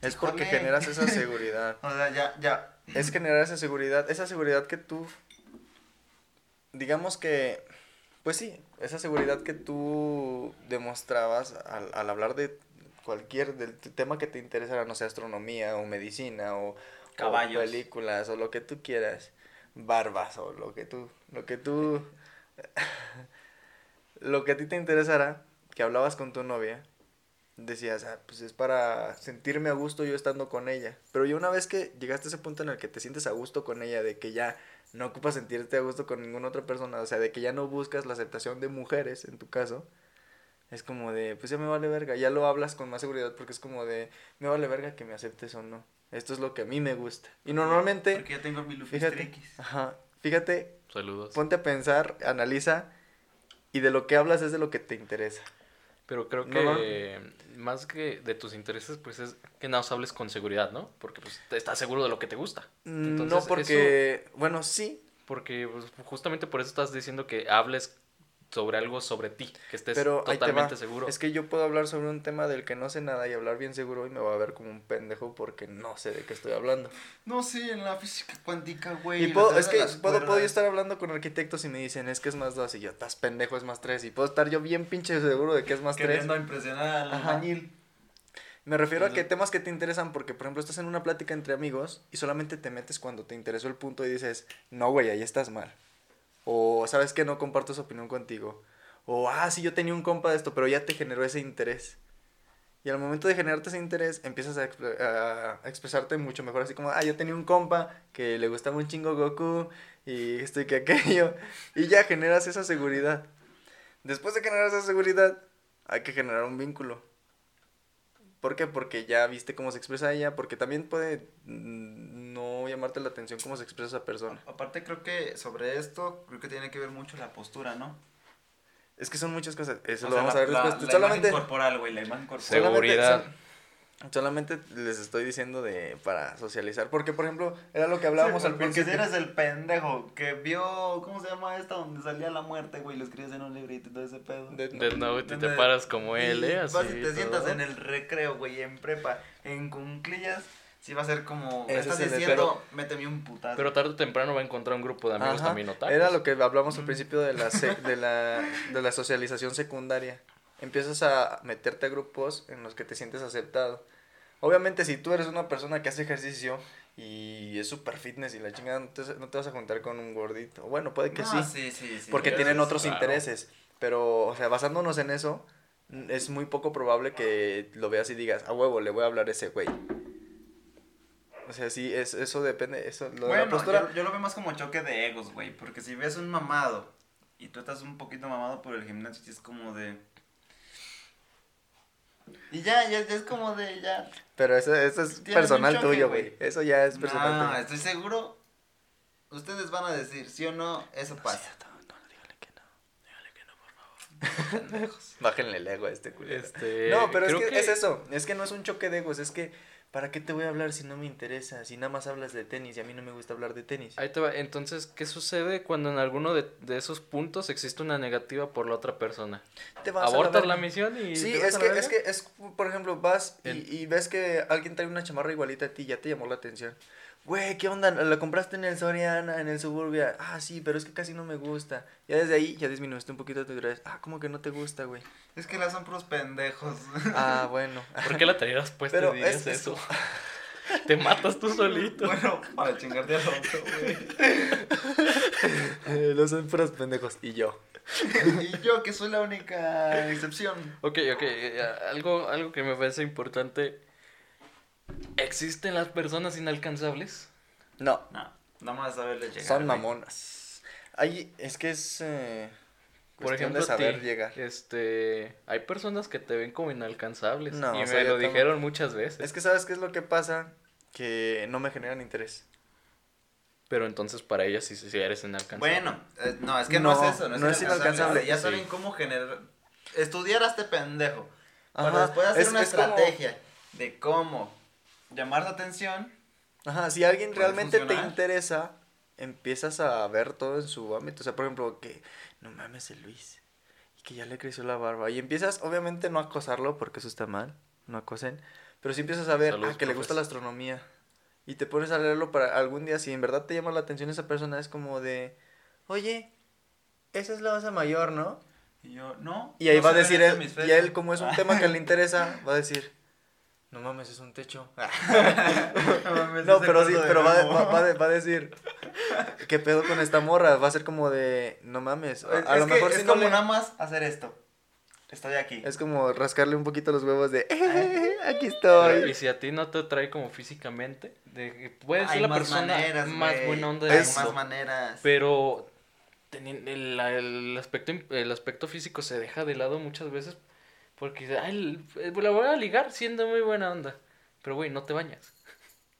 Es porque generas esa seguridad. o sea, ya, ya, es generar esa seguridad, esa seguridad que tú, digamos que, pues sí, esa seguridad que tú demostrabas al, al hablar de cualquier del tema que te interesara, no sé, astronomía o medicina o, o Caballos. películas o lo que tú quieras, barbas o lo que tú, lo que tú, lo que a ti te interesara, que hablabas con tu novia, decías, ah, pues es para sentirme a gusto yo estando con ella. Pero ya una vez que llegaste a ese punto en el que te sientes a gusto con ella, de que ya no ocupas sentirte a gusto con ninguna otra persona, o sea, de que ya no buscas la aceptación de mujeres, en tu caso, es como de, pues ya me vale verga, ya lo hablas con más seguridad porque es como de, me vale verga que me aceptes o no. Esto es lo que a mí me gusta. Y normalmente, porque ya tengo mi fíjate, Lufistrix. ajá, fíjate, Saludos. ponte a pensar, analiza, y de lo que hablas es de lo que te interesa. Pero creo No, que más que de tus intereses, pues es que nos hables con seguridad, ¿no? Porque pues te- estás seguro de lo que te gusta. no Entonces, porque, bueno, sí, Porque pues, justamente por eso estás diciendo que hables sobre algo sobre ti, que estés Pero totalmente seguro. Es que yo puedo hablar sobre un tema del que no sé nada y hablar bien seguro y me va a ver como un pendejo porque no sé de qué estoy hablando. No, sí, en la física cuántica, güey. Y puedo, es que puedo, puedo estar hablando con arquitectos y me dicen, es que es más dos, y yo, estás pendejo, es más tres, y puedo estar yo bien pinche seguro de que es más tres. Queriendo impresionar al albañil. Me refiero a que temas que te interesan porque, por ejemplo, estás en una plática entre amigos y solamente te metes cuando te interesó el punto y dices, no, güey, ahí estás mal. O, ¿sabes que No comparto esa opinión contigo. O, ah, sí, yo tenía un compa de esto, pero ya te generó ese interés. Y al momento de generarte ese interés, empiezas a, a expresarte mucho mejor, así como, ah, yo tenía un compa que le gustaba un chingo Goku y esto y que aquello. Y ya generas esa seguridad. Después de generar esa seguridad, hay que generar un vínculo. ¿Por qué? Porque ya viste cómo se expresa ella, porque también puede no llamarte la atención cómo se expresa esa persona. Aparte creo que sobre esto, creo que tiene que ver mucho la postura, ¿no? Es que son muchas cosas, eso O lo sea, vamos la- a ver la- después. La solamente, imagen corporal, güey, la imagen corporal. Solamente, Seguridad. Solamente les estoy diciendo de para socializar, porque por ejemplo, era lo que hablábamos Sí, al porque si principio. eres el pendejo que vio, ¿cómo se llama esta? Donde salía la muerte, güey, lo escribes en un librito y todo ese pedo. Death Note y te paras como él, ¿eh? Así. Vas y te todo. sientas en el recreo, güey, en prepa, en cunclillas, sí va a ser como, Ese estás es diciendo, méteme un putazo. Pero tarde o temprano va a encontrar un grupo de amigos Ajá, también otakus. Era lo que hablamos al Mm. principio de la, se- de, la, de la socialización secundaria. Empiezas a meterte a grupos en los que te sientes aceptado. Obviamente, si tú eres una persona que hace ejercicio y es super fitness y la chingada, no te, no te vas a juntar con un gordito. Bueno, puede que No, sí, sí, sí, sí. porque tienen otros claro. intereses. Pero, o sea, basándonos en eso, es muy poco probable que lo veas y digas, a huevo, le voy a hablar a ese güey. O sea, sí, es, eso depende, eso, lo de la Bueno, postura... yo, yo lo veo más como choque de egos, güey, porque si ves un mamado y tú estás un poquito mamado por el gimnasio, es como de... Y ya, ya, ya es como de, ya... Pero eso, eso es un personal choque, tuyo, güey. Eso ya es personal No, tuyo. estoy seguro, ustedes van a decir, sí o no, eso pasa. Pendejos. Bájenle el ego a este culero. Este, no, pero es creo que, es eso. Es que no es un choque de egos. Es que, ¿para qué te voy a hablar si no me interesa? Si nada más hablas de tenis y a mí no me gusta hablar de tenis. Ahí te va. Entonces, ¿qué sucede cuando en alguno de, de esos puntos existe una negativa por la otra persona? Te vas Abortas la misión y. Sí, te vas es a la que, verga? es que, es, por ejemplo, vas y, y ves que alguien trae una chamarra igualita a ti y ya te llamó la atención. Güey, ¿qué onda? ¿La compraste en el Soriana, en el Suburbia? Ah, sí, pero es que casi no me gusta. Ya desde ahí ya disminuiste un poquito tu interés. Ah, ¿cómo que no te gusta, güey? Es que las son puros pendejos. Ah, bueno. ¿Por qué la traerás puesta Pero y dirías es- eso? te matas tú solito. bueno, para chingarte al otro, güey. Eh, Los son puros pendejos. Y yo. Y yo, que soy la única excepción. Ok, ok. eh, algo, algo que me parece importante. ¿Existen las personas inalcanzables? No, No, nada más saberle llegar. son mamonas. Ahí, es que es. eh, Por ejemplo, de saber ti, llegar. Este, hay personas que te ven como inalcanzables No, y o me sea, yo lo dijeron muchas veces. Es que, ¿sabes qué es lo que pasa? Que no me generan interés. Pero entonces para ellas sí, sí eres inalcanzable. Bueno, eh, no, es que no, No, es eso. No es, no es inalcanzable. Ya Sí. saben cómo generar. Estudiar a este pendejo. Para Ajá, después hacer es- una es como- estrategia de cómo llamar su atención. Ajá, si alguien realmente te interesa, empiezas a ver todo en su ámbito. O sea, por ejemplo, que no mames el Luis. Y que ya le creció la barba. Y empiezas, obviamente, no a acosarlo, porque eso está mal. No acosen. Pero si empiezas a ver ah, que le gusta la astronomía. Y te pones a leerlo para algún día, si en verdad te llama la atención esa persona, es como de, oye, esa es la osa mayor, ¿no? Y yo, no. Y ahí no va a decir él, y él como es un tema que le interesa, va a decir, no mames, es un techo. no, mames, No, pero sí, de pero va, va, va de- va a decir, ¿qué pedo con esta morra? Va a ser como de, no mames, a, Es, a es lo que mejor es si no como le- nada más hacer esto. Estoy aquí. Es como rascarle un poquito los huevos de, aquí Pero, estoy. y si a ti no te atrae como físicamente, de, que puede ser Hay la más persona maneras, más güey. buena onda Hay del Es- más maneras. Pero el, el aspecto el aspecto físico se deja de lado muchas veces porque ay, el- la voy a ligar siendo muy buena onda. Pero güey, no te bañas.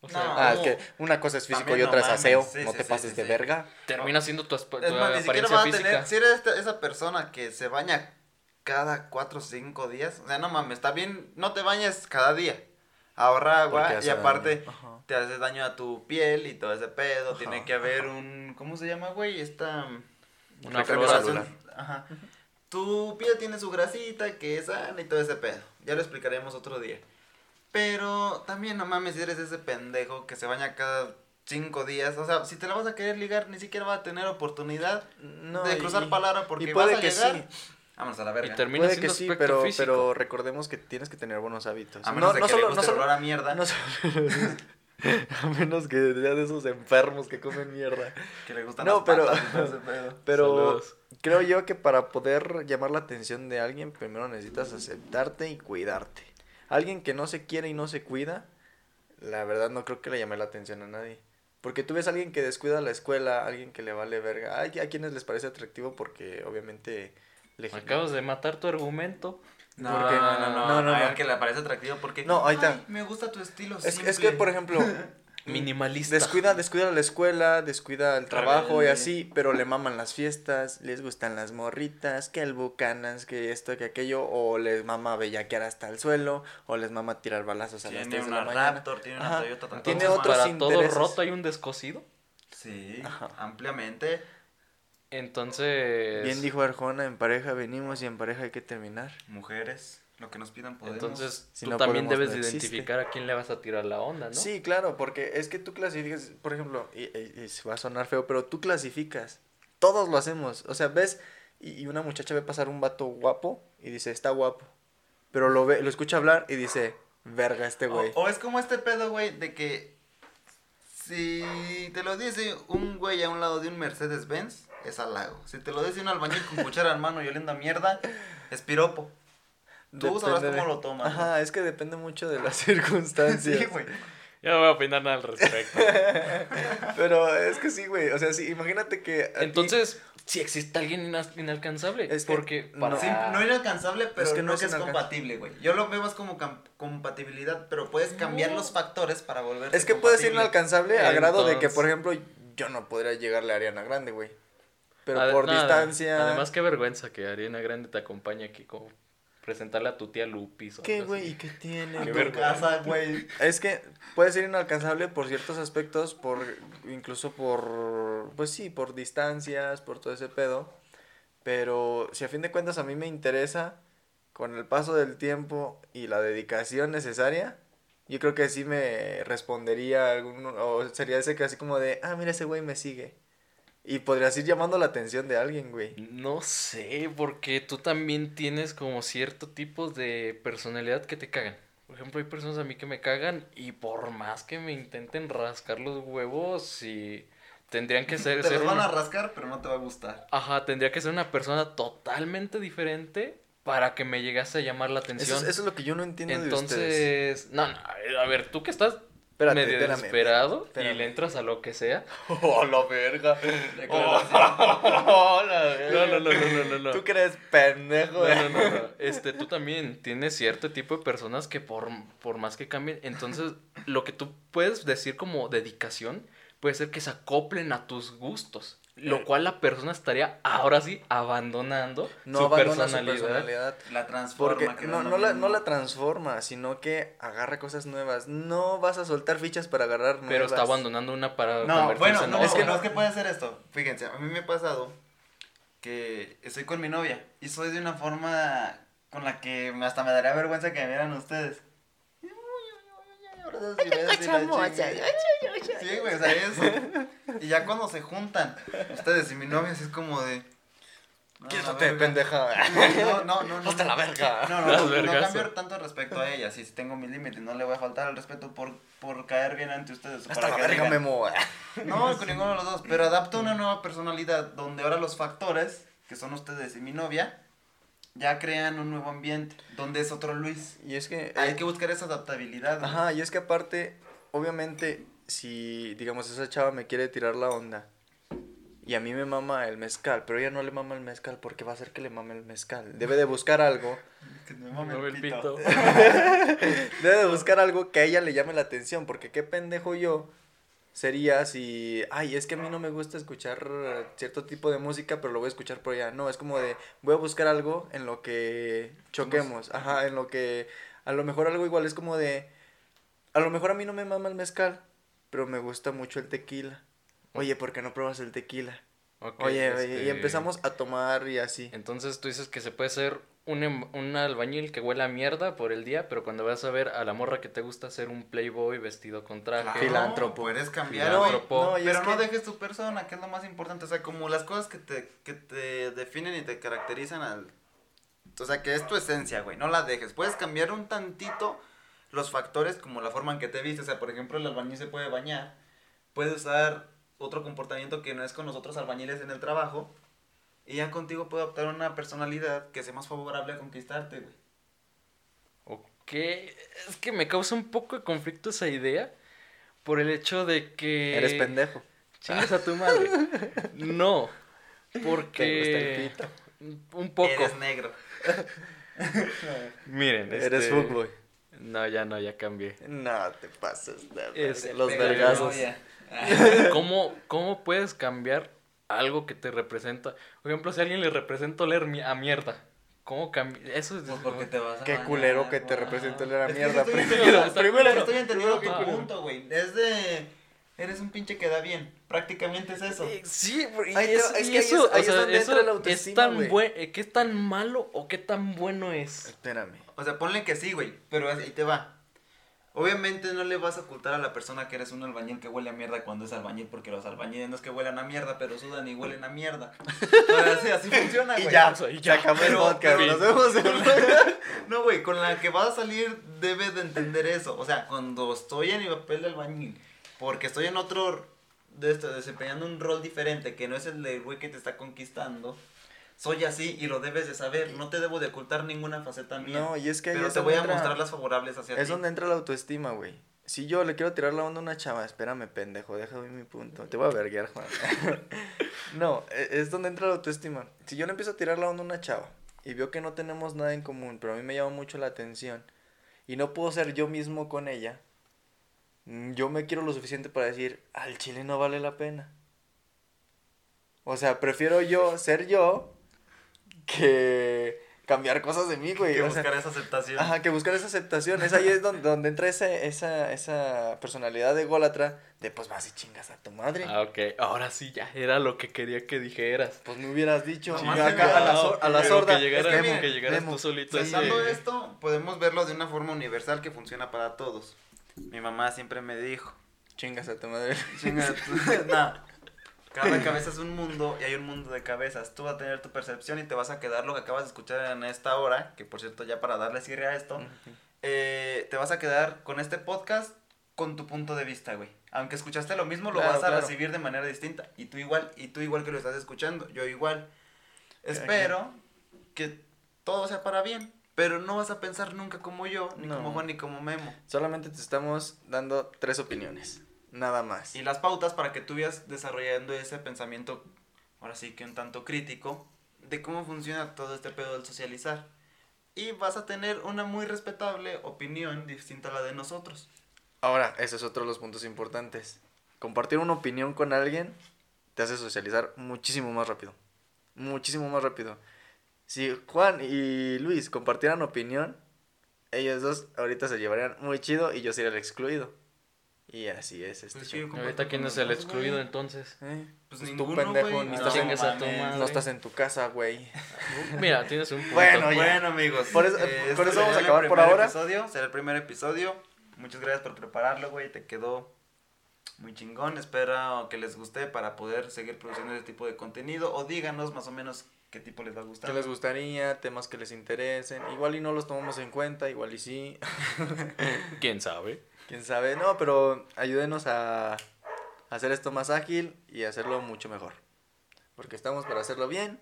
O sea, No. Ah, es que una cosa es físico y no otra es mames, aseo, sí, no sí, te sí, pases sí, de sí. verga. termina siendo tu, aspe- Es tu más, ni siquiera a física. tener. Si eres esta- esa persona que se baña cada 4 o 5 días, o sea, no mames, está bien, no te bañes cada día. Ahorra agua y hace aparte. Ajá. te haces daño a tu piel y todo ese pedo. Ajá, Tiene que haber un. ¿Cómo se llama, güey? Esta. Una flora celular. Ajá. Tu piel tiene su grasita, que es sana y todo ese pedo. Ya lo explicaremos otro día. Pero también no mames si eres ese pendejo que se baña cada cinco días. O sea, si te la vas a querer ligar, ni siquiera va a tener oportunidad No, de y- cruzar palabra porque y puede vas a que llegar. sí. Vámonos a la verga. Y termina Puede que siendo sí, aspecto pero, físico. pero recordemos que tienes que tener buenos hábitos. A menos de que le guste el solo- olor a mierda, no solo- a menos que sea de esos enfermos que comen mierda. que le gustan No, las pero- patas y pedo. Pero Saludos. creo yo que para poder llamar la atención de alguien, primero necesitas aceptarte y cuidarte. Alguien que no se quiere y no se cuida, la verdad no creo que le llame la atención a nadie. Porque tú ves a alguien que descuida la escuela, alguien que le vale verga. Hay a quienes les parece atractivo porque obviamente le Acabas de matar tu argumento. No, ¿Por qué? no, no, no, No, no, no. que le parece atractivo porque. No, ahí está. "Ay, Me gusta tu estilo. Es, simple". es que, por ejemplo, Minimalista. descuida, descuida la escuela, descuida el trabajo y así, pero le maman las fiestas, les gustan las morritas, que el bucanas, que esto, que aquello, o les mama bellaquear hasta el suelo, o les mama tirar balazos a las Tiene 3 de una la mañana. Raptor, tiene una. Toyota. Tiene Entonces, otros para todo intereses. roto hay un descosido. Sí, Ajá. ampliamente. Entonces. Bien dijo Arjona, en pareja venimos y en pareja hay que terminar. Mujeres, lo que nos pidan podemos. Entonces, Si tú no también podemos, debes no identificar a quién le vas a tirar la onda, ¿no? Sí, claro, porque es que tú clasificas, por ejemplo, y, y- y se va a sonar feo, pero tú clasificas. Todos lo hacemos. O sea, ves y, y una muchacha ve pasar un vato guapo y dice, está guapo. Pero lo ve, lo escucha hablar y dice, verga este güey. O, o es como este pedo, güey, de que si te lo dice un güey a un lado de un Mercedes Benz, es halago. Si te lo dice un albañil con cuchara en mano y oliendo a mierda, es piropo. Tú sabrás Depende cómo de- lo tomas. Ajá, es que depende mucho de las circunstancias. Sí, güey. Ya no voy a opinar nada al respecto. Pero es que sí, güey. O sea, sí, imagínate que. ti- Entonces, si existe alguien inalcanzable. Es que porque no. para- Sí, no inalcanzable, pero Es que no, no es, compatible, güey. Yo lo veo más como compatibilidad, pero puedes cambiar los factores para volver Es que puede ser inalcanzable a grado de que, por ejemplo, yo no podría llegarle a Ariana Grande, güey. Pero por nada, distancia. Además, qué vergüenza que Ariana Grande te acompañe aquí como presentarle a tu tía Lupis. o ¿Qué, güey? ¿Y qué tiene? Qué tu vergüenza. casa, güey. Es que puede ser inalcanzable por ciertos aspectos, por incluso por, pues sí, por distancias, por todo ese pedo. Pero si a fin de cuentas a mí me interesa, con el paso del tiempo y la dedicación necesaria, yo creo que sí me respondería algún, o sería ese que así como de, ah, mira ese güey me sigue. Y podrías ir llamando la atención de alguien, güey. No sé, porque tú también tienes como cierto tipo de personalidad que te cagan. Por ejemplo, hay personas a mí que me cagan y por más que me intenten rascar los huevos, y tendrían que ser, Te ser los van una- a rascar, pero no te va a gustar. Ajá, tendría que ser una persona totalmente diferente para que me llegase a llamar la Eso atención. es, eso es lo que yo no entiendo de ustedes. Entonces, no, no, a ver, tú que estás Espérate, medio espérame, desesperado espérame. y le entras a lo que sea. ¡Oh, la verga! Declaración. No, no, no, no, no, no, no. ¿Tú crees pendejo? No, no, no, no. Este, tú también tienes cierto tipo de personas que por, por más que cambien, entonces lo que tú puedes decir como dedicación puede ser que se acoplen a tus gustos, lo Eh. cual la persona estaría ahora sí abandonando No su abandona personalidad. su personalidad. La transforma. Porque no, no, la, no la transforma, sino que agarra cosas nuevas. No vas a soltar fichas para agarrar nuevas. Pero está abandonando una para No, bueno, en no, es que no, es que puede hacer esto. Fíjense, a mí me ha pasado que estoy con mi novia y soy de una forma con la que hasta me daría vergüenza que me vieran ustedes. Y la chingada. Sí, güey, o sea, eso. Y ya cuando se juntan ustedes y mi novia, así es como de. no, Quítate, pendeja. No, no, no. no Hasta no. la verga. No, no, no, no cambio tanto respecto a ella. Si tengo mis límites, no le voy a faltar al respeto por, por caer bien ante ustedes. Hasta para la que verga, digan, Memo. No, con ninguno de los dos. Pero adapto una nueva personalidad donde ahora los factores, que son ustedes y mi novia, ya crean un nuevo ambiente. Donde es otro Luis. Y es que... Hay que buscar esa adaptabilidad. Ajá, y es que aparte, obviamente, si, digamos, esa chava me quiere tirar la onda y a mí me mama el mezcal, pero ella no le mama el mezcal porque va a hacer que le mame el mezcal. Debe de buscar algo, Que me mame No, el el pito. pito. debe de buscar algo que a ella le llame la atención, porque qué pendejo yo sería si, ay, es que a mí no me gusta escuchar cierto tipo de música, pero lo voy a escuchar por ella. No, es como de, voy a buscar algo en lo que choquemos, ajá, en lo que, a lo mejor algo igual es como de, a lo mejor a mí no me mama el mezcal, pero me gusta mucho el tequila. Oye, ¿por qué no pruebas el tequila? Ok, Oye, este, y empezamos a tomar y así. Entonces tú dices que se puede ser un, em- un albañil que huele a mierda por el día, pero cuando vas a ver a la morra que te gusta ser un playboy vestido con traje. Claro, Filántropo. Puedes cambiar, Filántropo. güey. No, y Pero no que- dejes tu persona, que es lo más importante. O sea, como las cosas que te, que te definen y te caracterizan al... O sea, que es tu esencia, güey. No la dejes. Puedes cambiar un tantito los factores como la forma en que te vistes. O sea, por ejemplo, el albañil se puede bañar. Puede usar otro comportamiento que no es con los otros albañiles en el trabajo. Y ya contigo puede adoptar una personalidad que sea más favorable a conquistarte, güey. Ok, es que me causa un poco de conflicto esa idea por el hecho de que... Eres pendejo. Chingas a tu madre. No, Te porque... gusta el Un poco. Eres negro. Miren, Eres este, fuckboy. No, ya no, ya cambié. No te pases de Es- verga. los vergazos. ¿Cómo, ¿Cómo puedes cambiar algo que te representa? Por ejemplo, si a alguien le representa oler mi- a mierda, ¿cómo cambia? Eso es... Pues porque te vas a Qué bañar, culero que te güey. represente oler a Es que mierda. estoy Primero, entendiendo- primero. estoy entendiendo tu que- punto, güey. Es de... Eres un pinche que da bien. Prácticamente es eso. Eh, Sí, y Ahí te- eso, es y que ahí eso, es- ahí o es sea, donde eso entra la es autoestima, tan güey. buen, eh, qué tan malo o qué tan bueno es. Espérame. O sea, ponle que sí, güey. Pero ahí te va. Obviamente no le vas a ocultar a la persona que eres un albañil que huele a mierda cuando es albañil, porque los albañiles no es que huelan a mierda, pero sudan y huelen a mierda. O sea, sí, así funciona, Y güey. ya, y ya. acabó el Pero- podcast. pero- Nos vemos en No, güey, con la que vas a salir debes de entender eso. O sea, cuando estoy en mi papel de albañil, porque estoy en otro, de esto, desempeñando un rol diferente, que no es el del güey que te está conquistando, soy así y lo debes de saber. No te debo de ocultar ninguna faceta mía. No, y es que ahí pero es te voy a entra- mostrar las favorables hacia ti. Es donde entra la autoestima, güey. Si yo le quiero tirar la onda a una chava, espérame, pendejo, déjame mi punto. Te voy a verguiar, Juan. no, e- es donde entra la autoestima. Si yo le empiezo a tirar la onda a una chava y veo que no tenemos nada en común, pero a mí me llama mucho la atención y no puedo ser yo mismo con ella, mm, yo me quiero lo suficiente para decir, al chile no vale la pena. O sea, prefiero yo ser yo que cambiar cosas de mí, güey. que o sea, buscar esa aceptación. Ajá, que buscar esa aceptación. Es ahí es donde, donde entra esa, esa, esa personalidad de ególatra de pues vas y chingas a tu madre. Ah, ok, ahora sí ya era lo que quería que dijeras. Pues me hubieras dicho. No, que acá a la, a la sorda. Que llegaras, Es que que, mira, llegaras Memo, tú solito. Pensando esto, podemos verlo de una forma universal que funciona para todos. Mi mamá siempre me dijo, Chingas a tu madre. Chinga tu- no. Cada cabeza es un mundo y hay un mundo de cabezas. Tú vas a tener tu percepción y te vas a quedar lo que acabas de escuchar en esta hora, que por cierto ya para darle cierre a esto, eh, te vas a quedar con este podcast con tu punto de vista, güey. Aunque escuchaste lo mismo, lo Claro, vas a claro. recibir de manera distinta. Y tú igual, y tú igual que lo estás escuchando, yo igual. Espero que todo sea para bien, pero no vas a pensar nunca como yo, ni No. como Juan, ni como Memo. Solamente te estamos dando tres opiniones. Nada más. Y las pautas para que tú vayas desarrollando ese pensamiento, ahora sí que un tanto crítico, de cómo funciona todo este pedo del socializar. Y vas a tener una muy respetable opinión distinta a la de nosotros. Ahora, ese es otro de los puntos importantes. Compartir una opinión con alguien te hace socializar muchísimo más rápido. Muchísimo más rápido. Si Juan y Luis compartieran opinión, ellos dos ahorita se llevarían muy chido y yo sería el excluido. Y así es este Pues sí, Ahorita, ¿quién es el excluido güey. entonces? Eh, Pues pues ninguno, tú pendejo, ni No, estás, en, a tu madre. no estás en tu casa, güey. Mira, tienes un punto. Bueno, ya. Bueno, amigos. Por eso- eh, con este eso vamos a acabar por primer ahora. Episodio, será el primer episodio. Muchas gracias por prepararlo, güey. Te quedó muy chingón. Espero que les guste para poder seguir produciendo este tipo de contenido. O díganos más o menos qué tipo les va a gustar. ¿Qué les gustaría? Temas que les interesen. Igual y no los tomamos en cuenta, igual y sí. ¿Quién sabe? Quién sabe. No, pero ayúdenos a hacer esto más ágil y hacerlo mucho mejor. Porque estamos para hacerlo bien,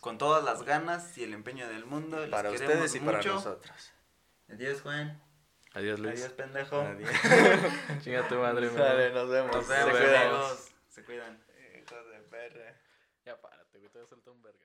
Con todas las ganas y el empeño del mundo. Les para ustedes y para mucho. nosotros. Adiós, Juan. Adiós, Luis. Adiós, pendejo. Adiós. Chinga tu madre, amor. nos vemos. Nos Se vemos, cuidan. amigos. Se cuidan. Hijos de perra. Ya párate, güey, te voy a soltar un vergazo.